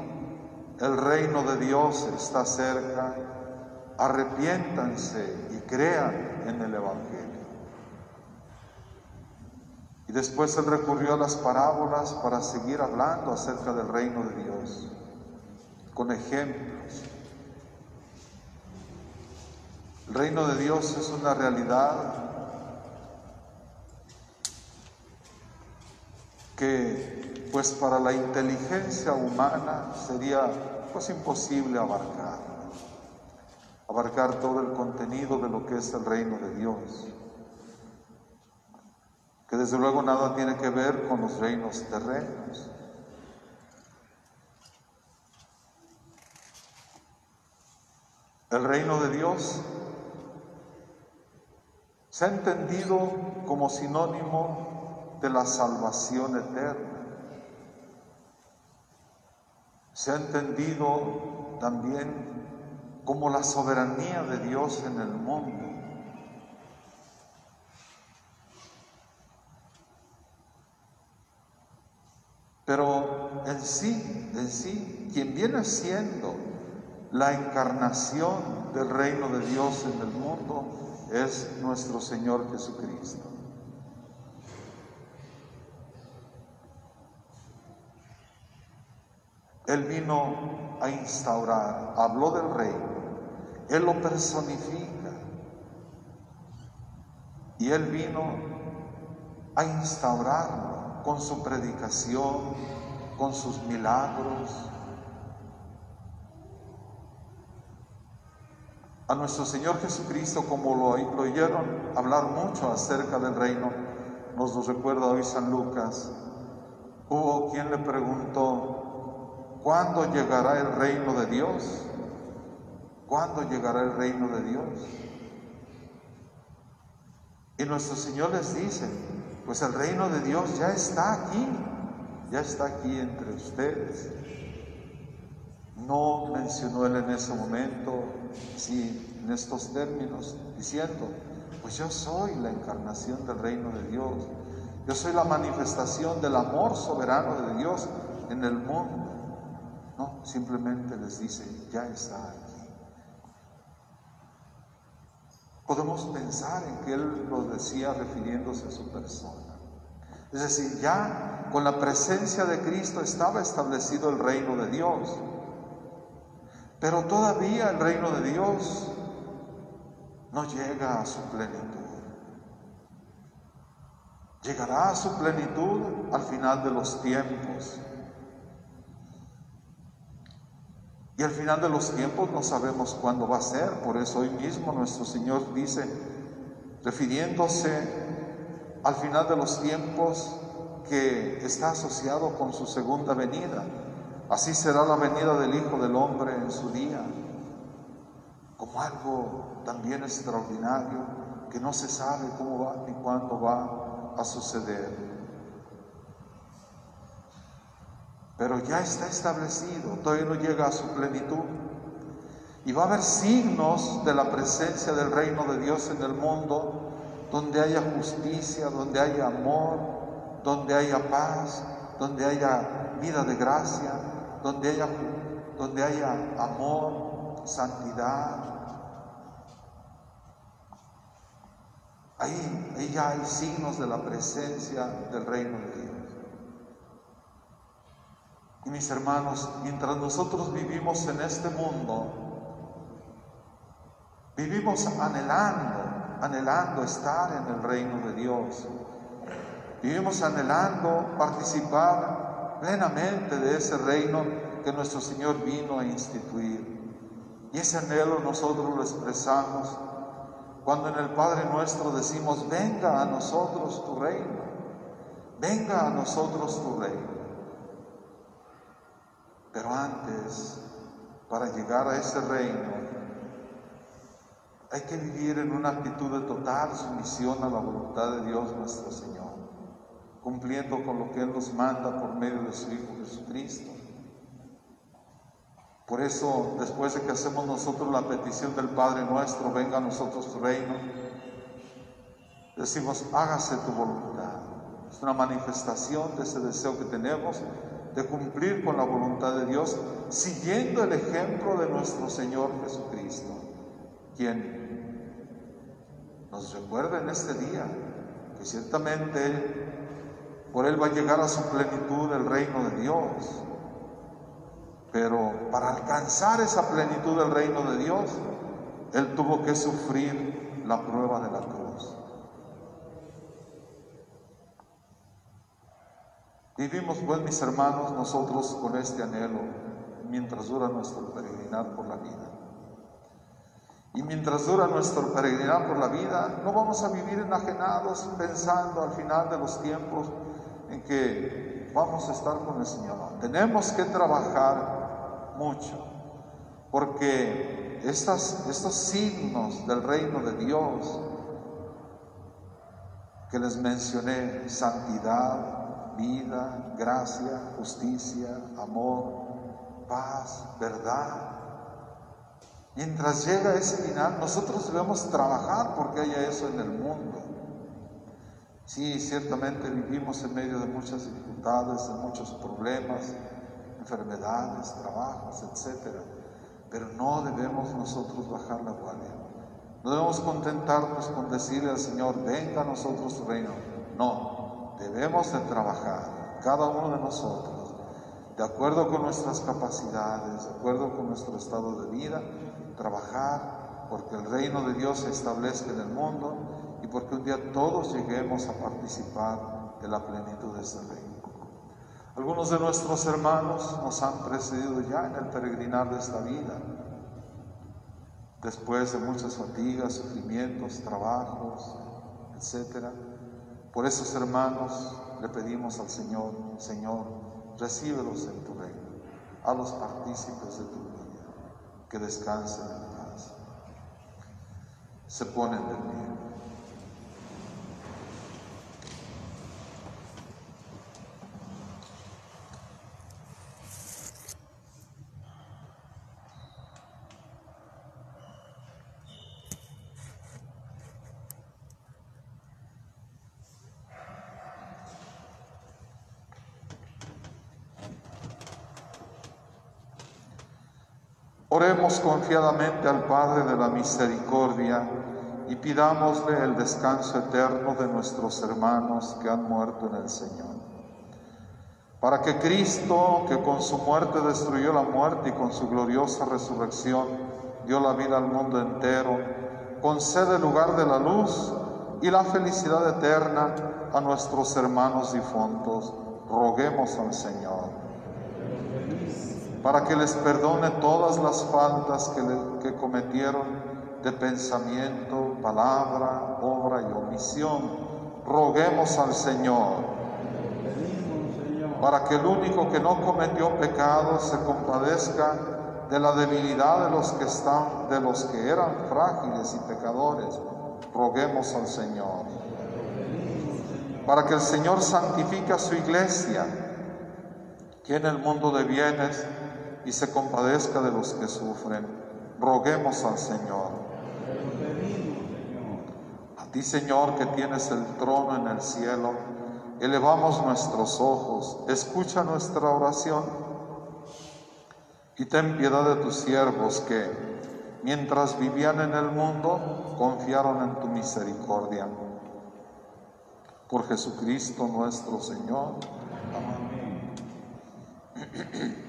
Speaker 2: el reino de Dios está cerca, arrepiéntanse y crean en el Evangelio. Y después él recurrió a las parábolas para seguir hablando acerca del reino de Dios, con ejemplos. El reino de Dios es una realidad que pues para la inteligencia humana sería pues imposible abarcar, abarcar todo el contenido de lo que es el reino de Dios, que desde luego nada tiene que ver con los reinos terrenos. El reino de Dios se ha entendido como sinónimo de la salvación eterna. Se ha entendido también como la soberanía de Dios en el mundo. Pero en sí, en sí, quien viene siendo la encarnación del reino de Dios en el mundo es nuestro Señor Jesucristo. Él vino a instaurar, habló del reino, Él lo personifica y Él vino a instaurarlo con su predicación, con sus milagros. A nuestro Señor Jesucristo, como lo, oyeron hablar mucho acerca del reino, nos lo recuerda hoy San Lucas, hubo quien le preguntó, ¿cuándo llegará el reino de Dios? ¿Cuándo llegará el reino de Dios? Y nuestro Señor les dice, pues el reino de Dios ya está aquí, ya está aquí entre ustedes. No mencionó él en ese momento, sí, en estos términos, diciendo, pues yo soy la encarnación del reino de Dios, yo soy la manifestación del amor soberano de Dios en el mundo. Simplemente les dice, ya está aquí. Podemos pensar en que Él lo decía refiriéndose a su persona. Es decir, ya con la presencia de Cristo estaba establecido el reino de Dios. Pero todavía el reino de Dios no llega a su plenitud. Llegará a su plenitud al final de los tiempos. Y al final de los tiempos no sabemos cuándo va a ser. Por eso hoy mismo nuestro Señor dice, refiriéndose al final de los tiempos que está asociado con su segunda venida. Así será la venida del Hijo del Hombre en su día. como algo también extraordinario que no se sabe cómo va ni cuándo va a suceder. Pero ya está establecido, todavía no llega a su plenitud. Y va a haber signos de la presencia del reino de Dios en el mundo, donde haya justicia, donde haya amor, donde haya paz, donde haya vida de gracia, donde haya, donde haya amor, santidad. Ahí, ahí ya hay signos de la presencia del reino de Dios. Y mis hermanos, mientras nosotros vivimos en este mundo, vivimos anhelando, anhelando estar en el reino de Dios. Vivimos anhelando participar plenamente de ese reino que nuestro Señor vino a instituir. Y ese anhelo nosotros lo expresamos cuando en el Padre nuestro decimos, venga a nosotros tu reino, venga a nosotros tu reino. Pero antes, para llegar a ese reino, hay que vivir en una actitud de total sumisión a la voluntad de Dios nuestro Señor, cumpliendo con lo que Él nos manda por medio de su Hijo Jesucristo. Por eso, después de que hacemos nosotros la petición del Padre nuestro, venga a nosotros tu reino, decimos, hágase tu voluntad. Es una manifestación de ese deseo que tenemos de cumplir con la voluntad de Dios, siguiendo el ejemplo de nuestro Señor Jesucristo, quien nos recuerda en este día que ciertamente por Él va a llegar a su plenitud el reino de Dios. Pero para alcanzar esa plenitud del reino de Dios, Él tuvo que sufrir la prueba de la cruz. Vivimos pues, mis hermanos, nosotros con este anhelo mientras dura nuestro peregrinar por la vida. Y mientras dura nuestro peregrinar por la vida, no vamos a vivir enajenados pensando al final de los tiempos en que vamos a estar con el Señor. Tenemos que trabajar mucho, porque estas, estos signos del reino de Dios que les mencioné, santidad, vida, gracia, justicia, amor, paz, verdad. Mientras llega ese final, nosotros debemos trabajar porque haya eso en el mundo. Sí, ciertamente vivimos en medio de muchas dificultades, de muchos problemas, enfermedades, trabajos, etc. Pero no debemos nosotros bajar la guardia. No debemos contentarnos con decirle al Señor, venga a nosotros tu reino. No, debemos de trabajar, cada uno de nosotros, de acuerdo con nuestras capacidades, de acuerdo con nuestro estado de vida, trabajar porque el reino de Dios se establezca en el mundo y porque un día todos lleguemos a participar de la plenitud de ese reino. Algunos de nuestros hermanos nos han precedido ya en el peregrinar de esta vida, después de muchas fatigas, sufrimientos, trabajos, etc. Por esos hermanos le pedimos al Señor, Señor, recíbelos en tu reino, a los partícipes de tu vida, que descansen en paz. Se ponen de pie. Confiadamente al Padre de la Misericordia y pidámosle el descanso eterno de nuestros hermanos que han muerto en el Señor. Para que Cristo, que con su muerte destruyó la muerte y con su gloriosa resurrección dio la vida al mundo entero, concede lugar de la luz y la felicidad eterna a nuestros hermanos difuntos. Roguemos al Señor para que les perdone todas las faltas que, cometieron de pensamiento, palabra, obra y omisión. Roguemos al Señor, para que el único que no cometió pecado se compadezca de la debilidad de los que están, de los que eran frágiles y pecadores, roguemos al Señor. Para que el Señor santifique a su iglesia, que en el mundo de bienes y se compadezca de los que sufren, roguemos al Señor. A ti, Señor, que tienes el trono en el cielo, elevamos nuestros ojos, escucha nuestra oración y ten piedad de tus siervos que, mientras vivían en el mundo, confiaron en tu misericordia. Por Jesucristo nuestro Señor. Amén.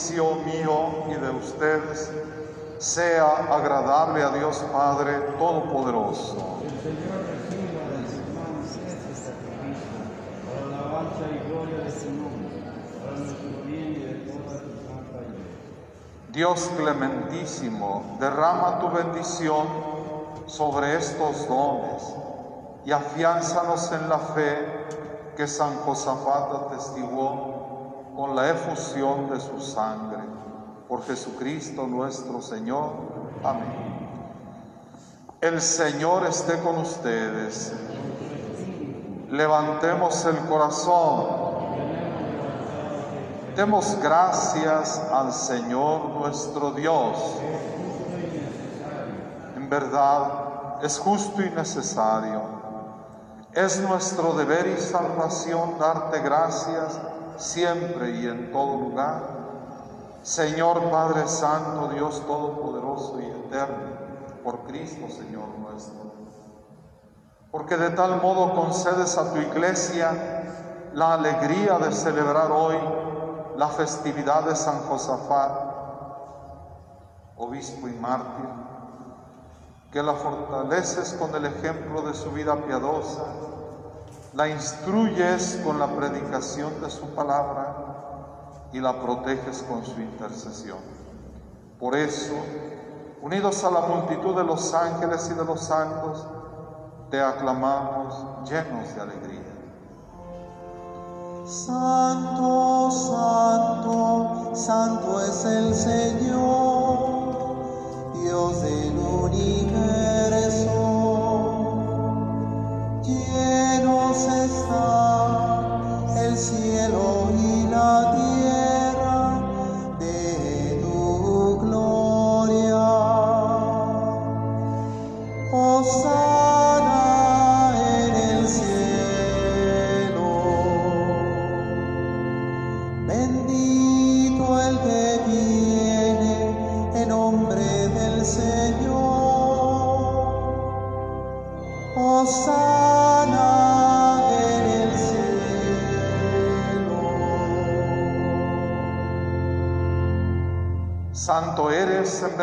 Speaker 2: sacrificio mío y de ustedes sea agradable a Dios Padre Todopoderoso.
Speaker 6: El Señor reciba de sus manos este sacrificio, para la alabanza y gloria de su nombre, para nuestro bien y de toda su santa iglesia.
Speaker 2: Dios clementísimo, derrama tu bendición sobre estos dones y afiánzanos en la fe que San Josafat atestiguó con la efusión de su sangre. Por Jesucristo nuestro Señor. Amén. El Señor esté con ustedes. Levantemos el corazón. Demos gracias al Señor nuestro Dios. En verdad, es justo y necesario. Es nuestro deber y salvación darte gracias siempre y en todo lugar. Señor Padre Santo, Dios Todopoderoso y Eterno, por Cristo Señor nuestro. Porque de tal modo concedes a tu iglesia la alegría de celebrar hoy la festividad de San Josafat, obispo y mártir, que la fortaleces con el ejemplo de su vida piadosa, la instruyes con la predicación de su palabra y la proteges con su intercesión. Por eso, unidos a la multitud de los ángeles y de los santos, te aclamamos llenos de alegría.
Speaker 1: Santo, santo, santo es el Señor, Dios del universo. Cielo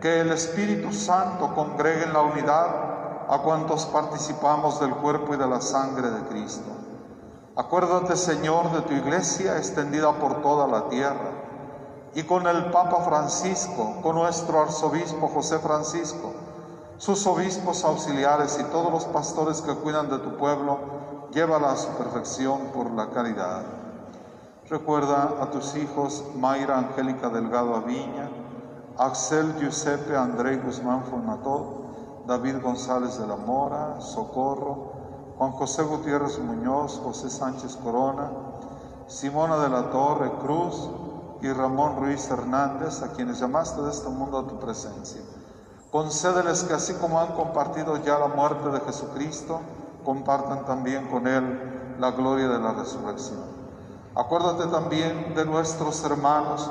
Speaker 2: que el Espíritu Santo congregue en la unidad a cuantos participamos del cuerpo y de la sangre de Cristo. Acuérdate, Señor, de tu iglesia extendida por toda la tierra y con el Papa Francisco, con nuestro arzobispo José Francisco, sus obispos auxiliares y todos los pastores que cuidan de tu pueblo, llévala a su perfección por la caridad. Recuerda a tus hijos Mayra Angélica Delgado Aviña, Axel Giuseppe André Guzmán Formató, David González de la Mora, Socorro, Juan José Gutiérrez Muñoz, José Sánchez Corona, Simona de la Torre Cruz y Ramón Ruiz Hernández, a quienes llamaste de este mundo a tu presencia. Concédeles que así como han compartido ya la muerte de Jesucristo, compartan también con Él la gloria de la resurrección. Acuérdate también de nuestros hermanos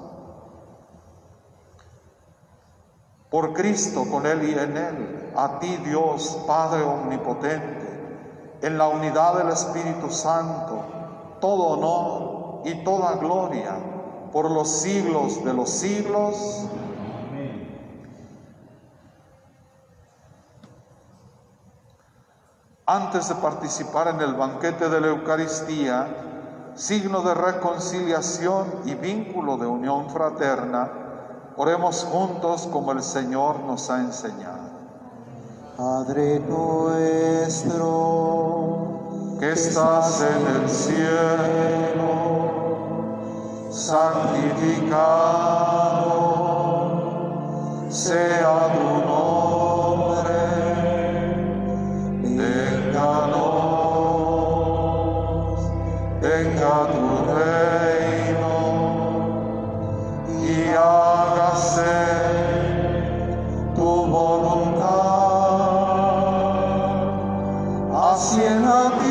Speaker 2: Por Cristo, con Él y en Él, a ti Dios, Padre Omnipotente, en la unidad del Espíritu Santo, todo honor y toda gloria por los siglos de los siglos. Antes de participar en el banquete de la Eucaristía, signo de reconciliación y vínculo de unión fraterna, oremos juntos como el Señor nos ha enseñado.
Speaker 1: Padre nuestro,
Speaker 2: que estás en el cielo, santificado sea tu nombre, vénganos, venga tu reino y así en la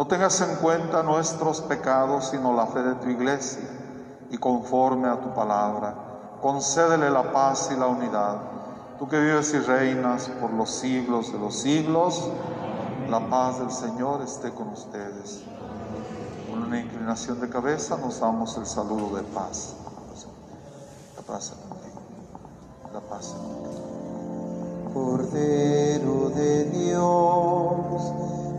Speaker 1: No tengas en cuenta nuestros pecados, sino la fe de tu iglesia, y conforme a tu palabra, concédele la paz y la unidad. Tú que vives y reinas por los siglos de los siglos, la paz del Señor esté con ustedes. Con una inclinación de cabeza nos damos el saludo de paz. La paz contigo. La paz contigo.
Speaker 2: Cordero de Dios,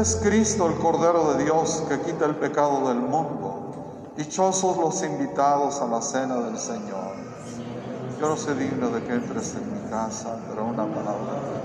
Speaker 1: es Cristo, el Cordero de Dios, que quita el pecado del mundo. Dichosos los invitados a la cena del Señor. Yo no soy digno de que entres en mi casa, pero una palabra.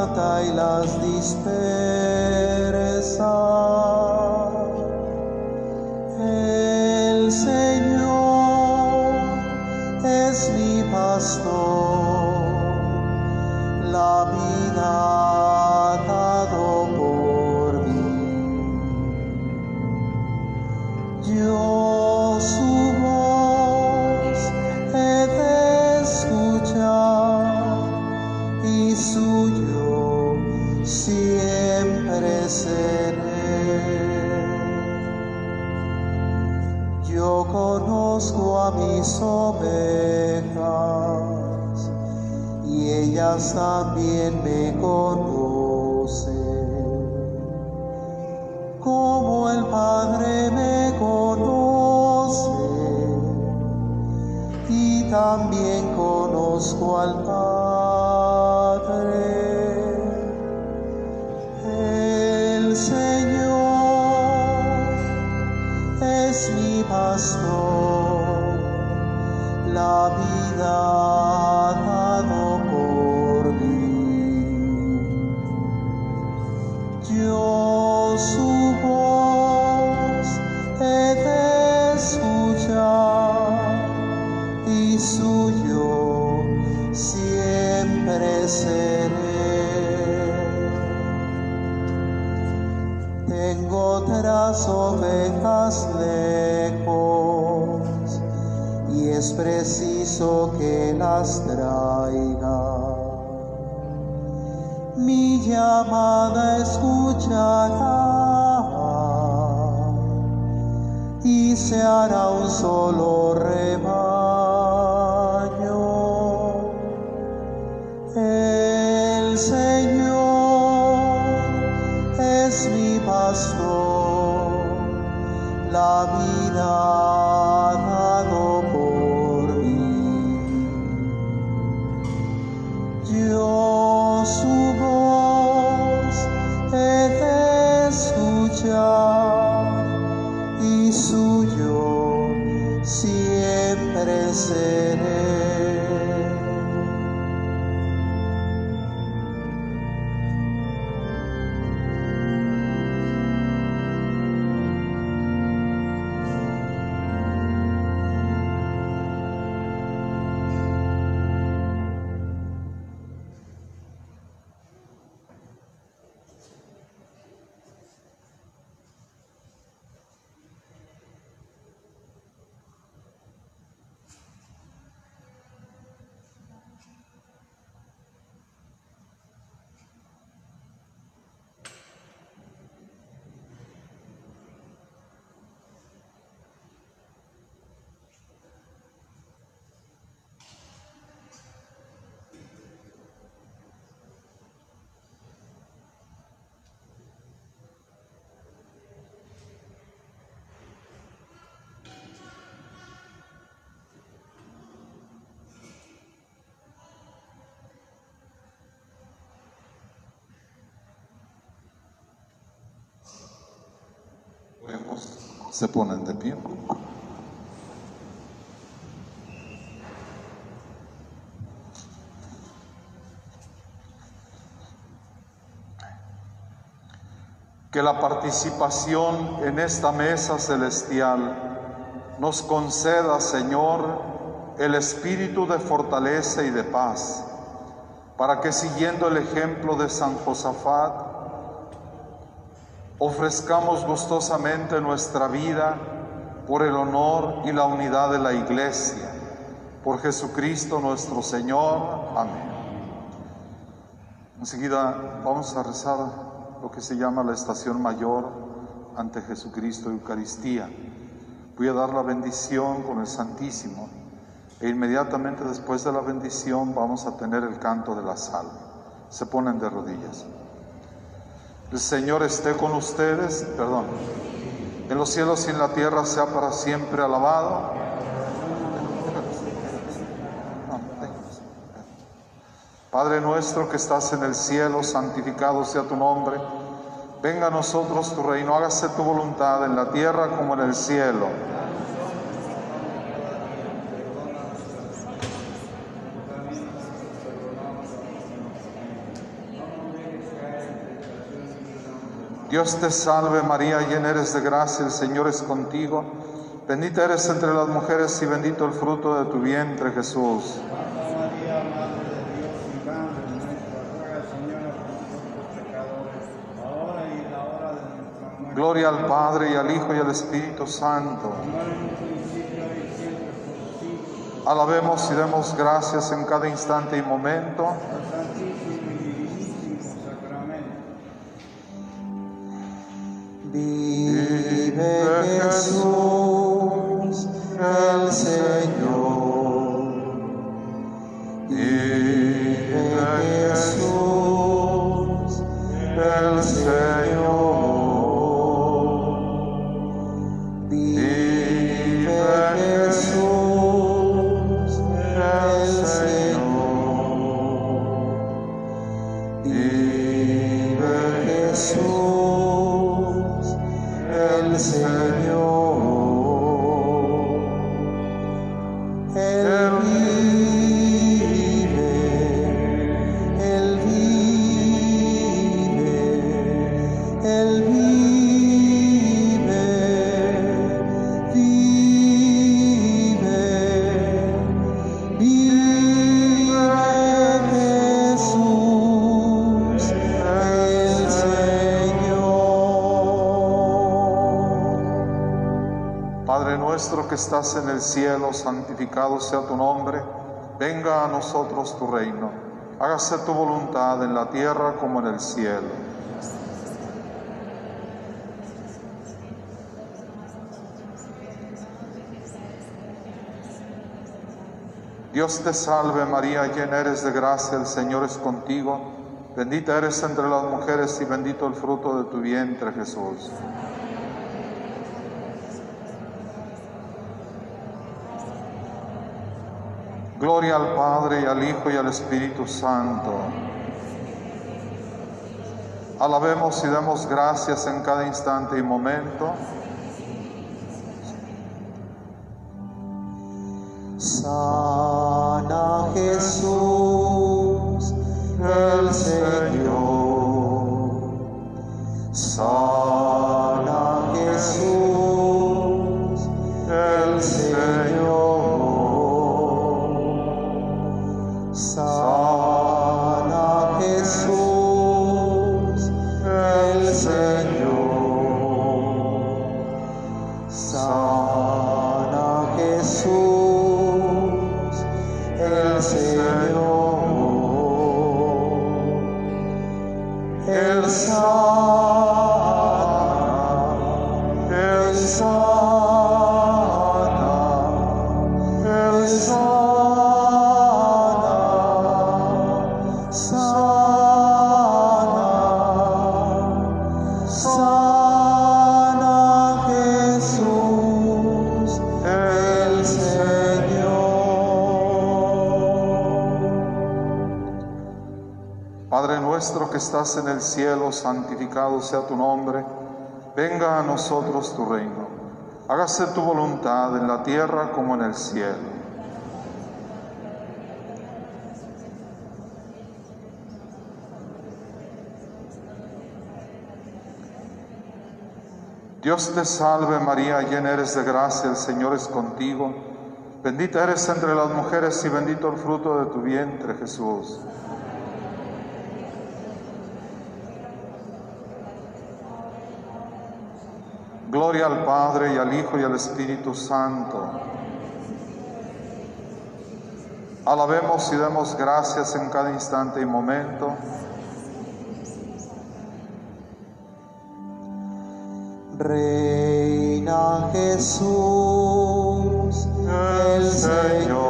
Speaker 1: Mata y las dispersa. El Señor es mi pastor, mis ovejas y ellas también me conocen. Como el Padre me conoce y también conozco al Padre. La vida dado por mí. Yo su voz he de escuchar y suyo siempre seré. Tengo otras ovejas y es preciso que las traiga. Mi llamada escuchará y se hará un solo rebaño. El Señor es mi pastor, la vida
Speaker 2: se ponen de pie. Que la participación en esta mesa celestial nos conceda, Señor, el espíritu de fortaleza y de paz, para que siguiendo el ejemplo de San Josafat, ofrezcamos gustosamente nuestra vida por el honor y la unidad de la Iglesia. Por Jesucristo nuestro Señor. Amén. Enseguida vamos a rezar lo que se llama la estación mayor ante Jesucristo Eucaristía. Voy a dar la bendición con el Santísimo e inmediatamente después de la bendición vamos a tener el canto de la salva. Se ponen de rodillas. El Señor esté con ustedes, perdón, en los cielos y en la tierra sea para siempre alabado. Padre nuestro que estás en el cielo, santificado sea tu nombre. Venga a nosotros tu reino, hágase tu voluntad en la tierra como en el cielo. Dios te salve María, llena eres de gracia, el Señor es contigo. Bendita eres entre las mujeres y bendito el fruto de tu vientre Jesús. Gloria al Padre y al Hijo y al Espíritu Santo. Alabemos y demos gracias en cada instante y momento.
Speaker 1: Vive Jesús el Señor. Vive Jesús
Speaker 2: estás en el cielo, santificado sea tu nombre. Venga a nosotros tu reino. Hágase tu voluntad en la tierra como en el cielo. Dios te salve María, llena eres de gracia, el Señor es contigo. Bendita eres entre las mujeres y bendito el fruto de tu vientre Jesús. Gloria al Padre y al Hijo y al Espíritu Santo. Alabemos y demos gracias en cada instante y momento.
Speaker 1: Sana Jesús el Señor. Sana Jesús el Señor.
Speaker 2: En el cielo, santificado sea tu nombre. Venga a nosotros tu reino. Hágase tu voluntad en la tierra como en el cielo. Dios te salve María, llena eres de gracia, el Señor es contigo. Bendita eres entre las mujeres y bendito el fruto de tu vientre, Jesús. Gloria al Padre y al Hijo y al Espíritu Santo. Alabemos y demos gracias en cada instante y momento.
Speaker 1: Reina Jesús, el Señor.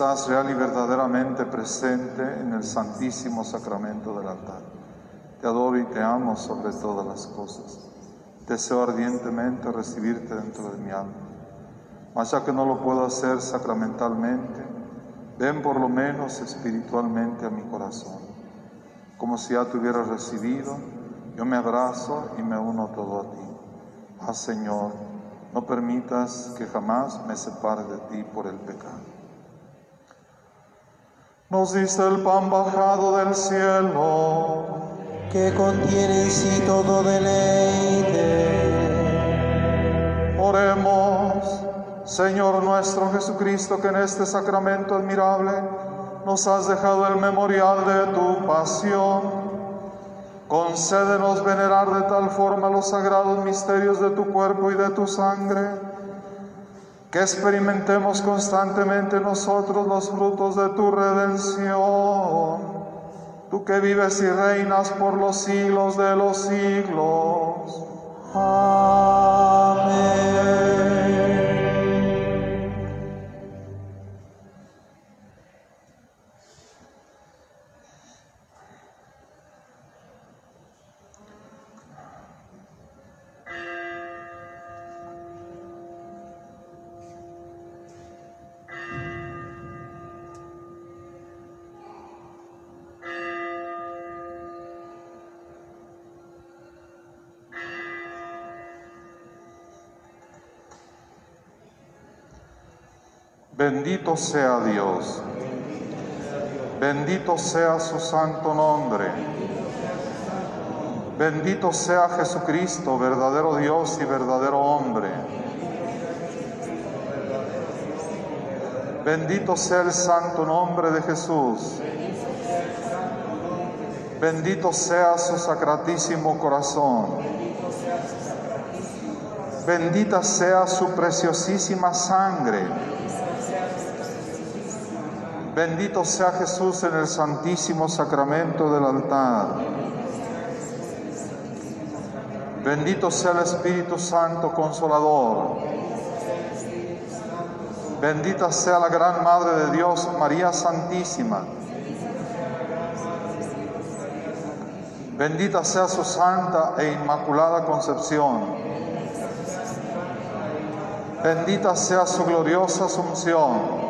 Speaker 2: Estás real y verdaderamente presente en el santísimo sacramento del altar. Te adoro y te amo sobre todas las cosas. Deseo ardientemente recibirte dentro de mi alma. Mas ya que no lo puedo hacer sacramentalmente, ven por lo menos espiritualmente a mi corazón. Como si ya te hubieras recibido, yo me abrazo y me uno todo a ti. Ah, Señor, no permitas que jamás me separe de ti por el pecado. Nos diste el pan bajado del cielo,
Speaker 1: que contiene en sí todo deleite.
Speaker 2: Oremos, Señor nuestro Jesucristo, que en este sacramento admirable nos has dejado el memorial de tu pasión. Concédenos venerar de tal forma los sagrados misterios de tu cuerpo y de tu sangre, que experimentemos constantemente nosotros los frutos de tu redención. Tú que vives y reinas por los siglos de los siglos.
Speaker 1: Amén.
Speaker 2: Bendito sea Dios. Bendito sea su santo nombre. Bendito sea Jesucristo, verdadero Dios y verdadero hombre. Bendito sea el santo nombre de Jesús. Bendito sea su sacratísimo corazón. Bendita sea su preciosísima sangre. Bendito sea Jesús en el santísimo sacramento del altar. Bendito sea el Espíritu Santo Consolador. Bendita sea la gran Madre de Dios, María Santísima. Bendita sea su santa e inmaculada concepción. Bendita sea su gloriosa asunción.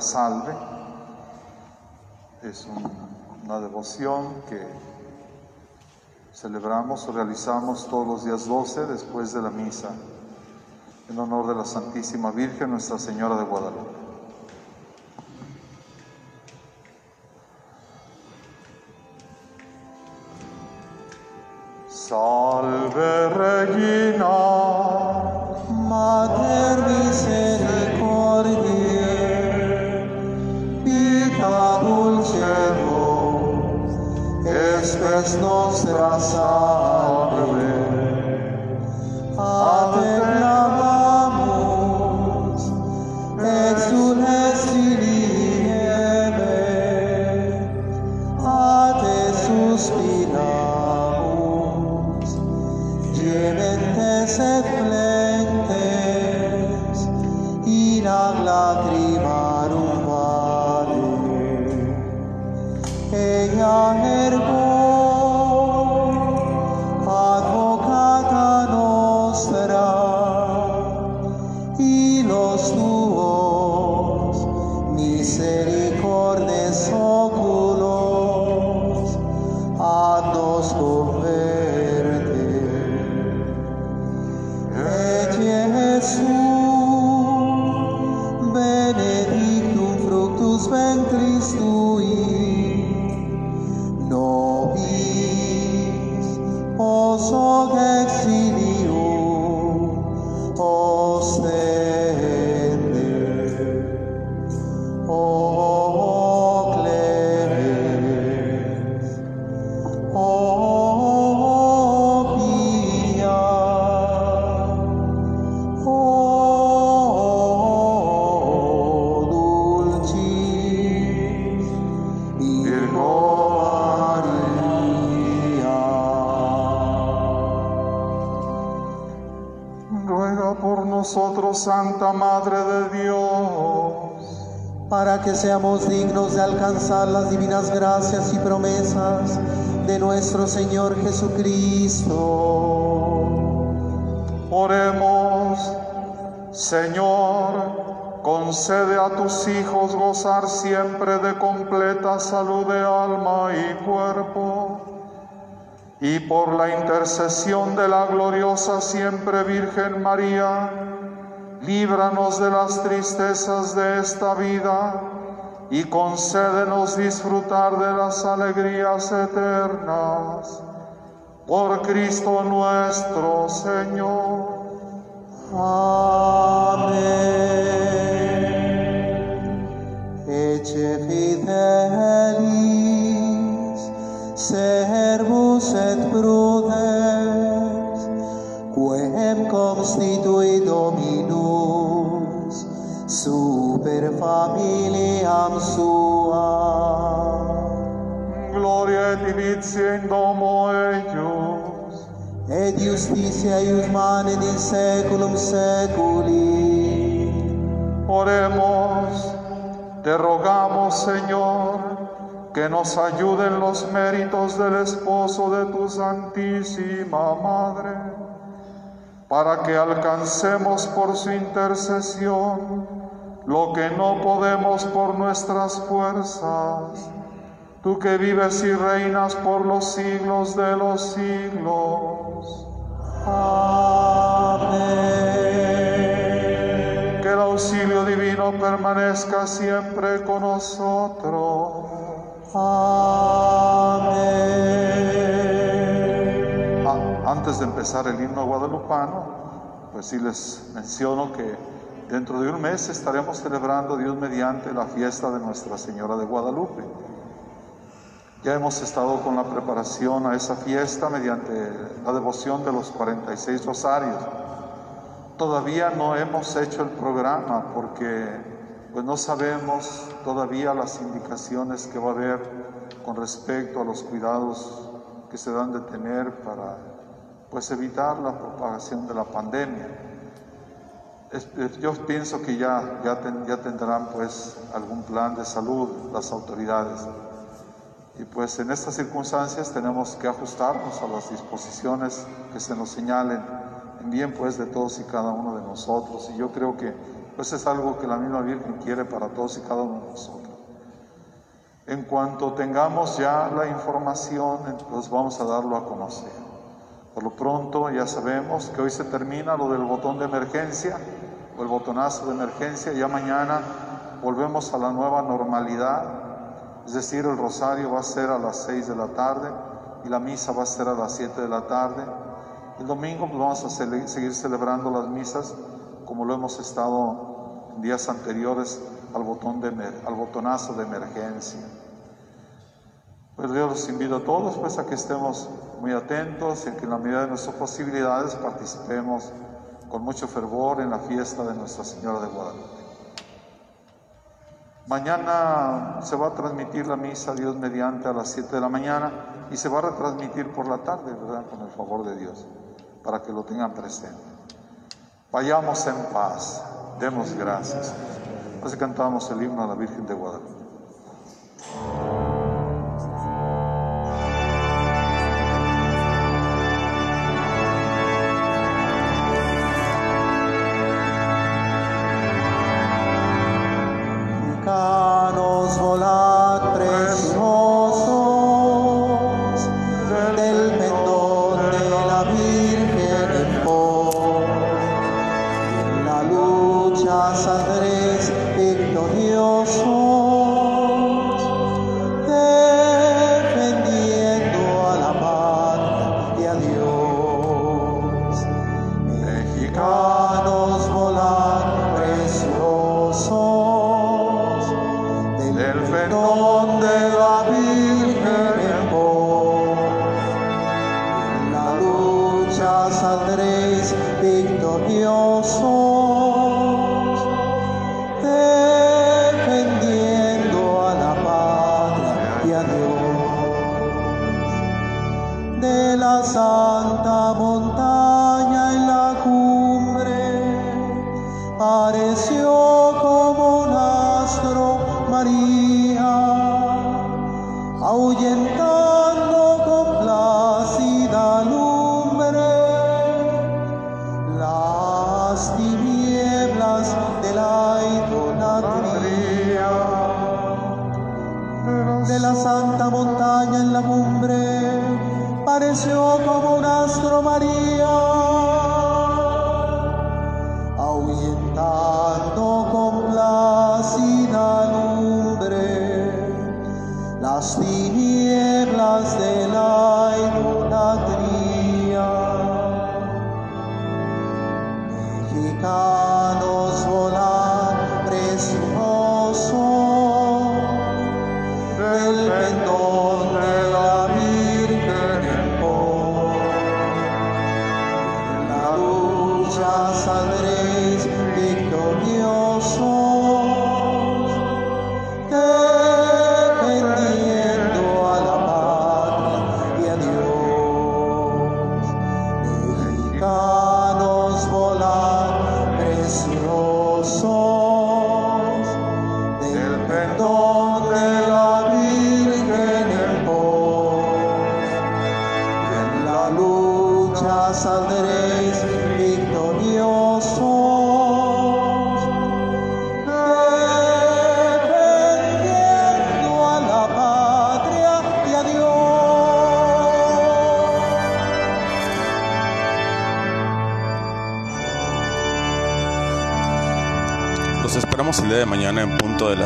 Speaker 2: salve. Es una devoción que celebramos o realizamos todos los días 12 después de la misa en honor de la Santísima Virgen Nuestra Señora de Guadalupe. Salve Regina,
Speaker 1: Mater misericordiae, vita dulcemus, espes nostra salve. A te clamamus, exules filiebe, a te suspiramus, gementes et तेरी dignos de alcanzar las divinas gracias y promesas de nuestro Señor Jesucristo.
Speaker 2: Oremos, Señor, concede a tus hijos gozar siempre de completa salud de alma y cuerpo, y por la intercesión de la gloriosa siempre Virgen María, líbranos de las tristezas de esta vida y concédenos disfrutar de las alegrías eternas. Por Cristo nuestro Señor.
Speaker 1: Amén. Ecce fidelis, servus et prudens, quem constitui Dominus, super familiam sua.
Speaker 2: Gloria et divitia in domo eius.
Speaker 1: et justitia eius manet in saeculum saeculi.
Speaker 2: Oremos, te rogamos, Señor, que nos ayuden los méritos del esposo de tu Santísima Madre, para que alcancemos por su intercesión lo que no podemos por nuestras fuerzas. Tú que vives y reinas por los siglos de los siglos.
Speaker 1: Amén.
Speaker 2: Que el auxilio divino permanezca siempre con nosotros.
Speaker 1: Amén.
Speaker 2: Ah, antes de empezar el himno guadalupano, pues sí les menciono que dentro de un mes estaremos celebrando Dios mediante la fiesta de Nuestra Señora de Guadalupe. Ya hemos estado con la preparación a esa fiesta mediante la devoción de los 46 rosarios. Todavía no hemos hecho el programa porque pues no sabemos todavía las indicaciones que va a haber con respecto a los cuidados que se dan de tener para pues evitar la propagación de la pandemia. Es- es- yo pienso que ya, ya tendrán pues algún plan de salud las autoridades. Y pues en estas circunstancias tenemos que ajustarnos a las disposiciones que se nos señalen en bien pues de todos y cada uno de nosotros. Y yo creo que
Speaker 1: Pues es algo que la misma Virgen quiere para todos y cada uno de nosotros. En cuanto tengamos ya la información, pues vamos a darlo a conocer. Por lo pronto ya sabemos que hoy se termina lo del botón de emergencia o el botonazo de emergencia. Ya mañana volvemos a la nueva normalidad. Es decir, el rosario va a ser a las 6 de la tarde y la misa va a ser a las 7 de la tarde. El domingo pues, vamos a seguir celebrando las misas como lo hemos estado en días anteriores al, botón de, al botonazo de emergencia. Pues yo los invito a todos pues a que estemos muy atentos y que en la medida de nuestras posibilidades participemos con mucho fervor en la fiesta de Nuestra Señora de Guadalupe. Mañana se va a transmitir la misa Dios mediante a las 7 de la mañana y se va a retransmitir por la tarde, ¿verdad? Con el favor de Dios, para que lo tengan presente. Vayamos en paz, demos gracias. Así cantamos el himno a la Virgen de Guadalupe.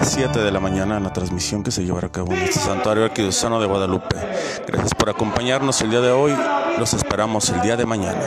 Speaker 7: Las 7 de la mañana en la transmisión que se llevará a cabo en este santuario arquidiocesano de Guadalupe. Gracias por acompañarnos el día de hoy. Los esperamos el día de mañana.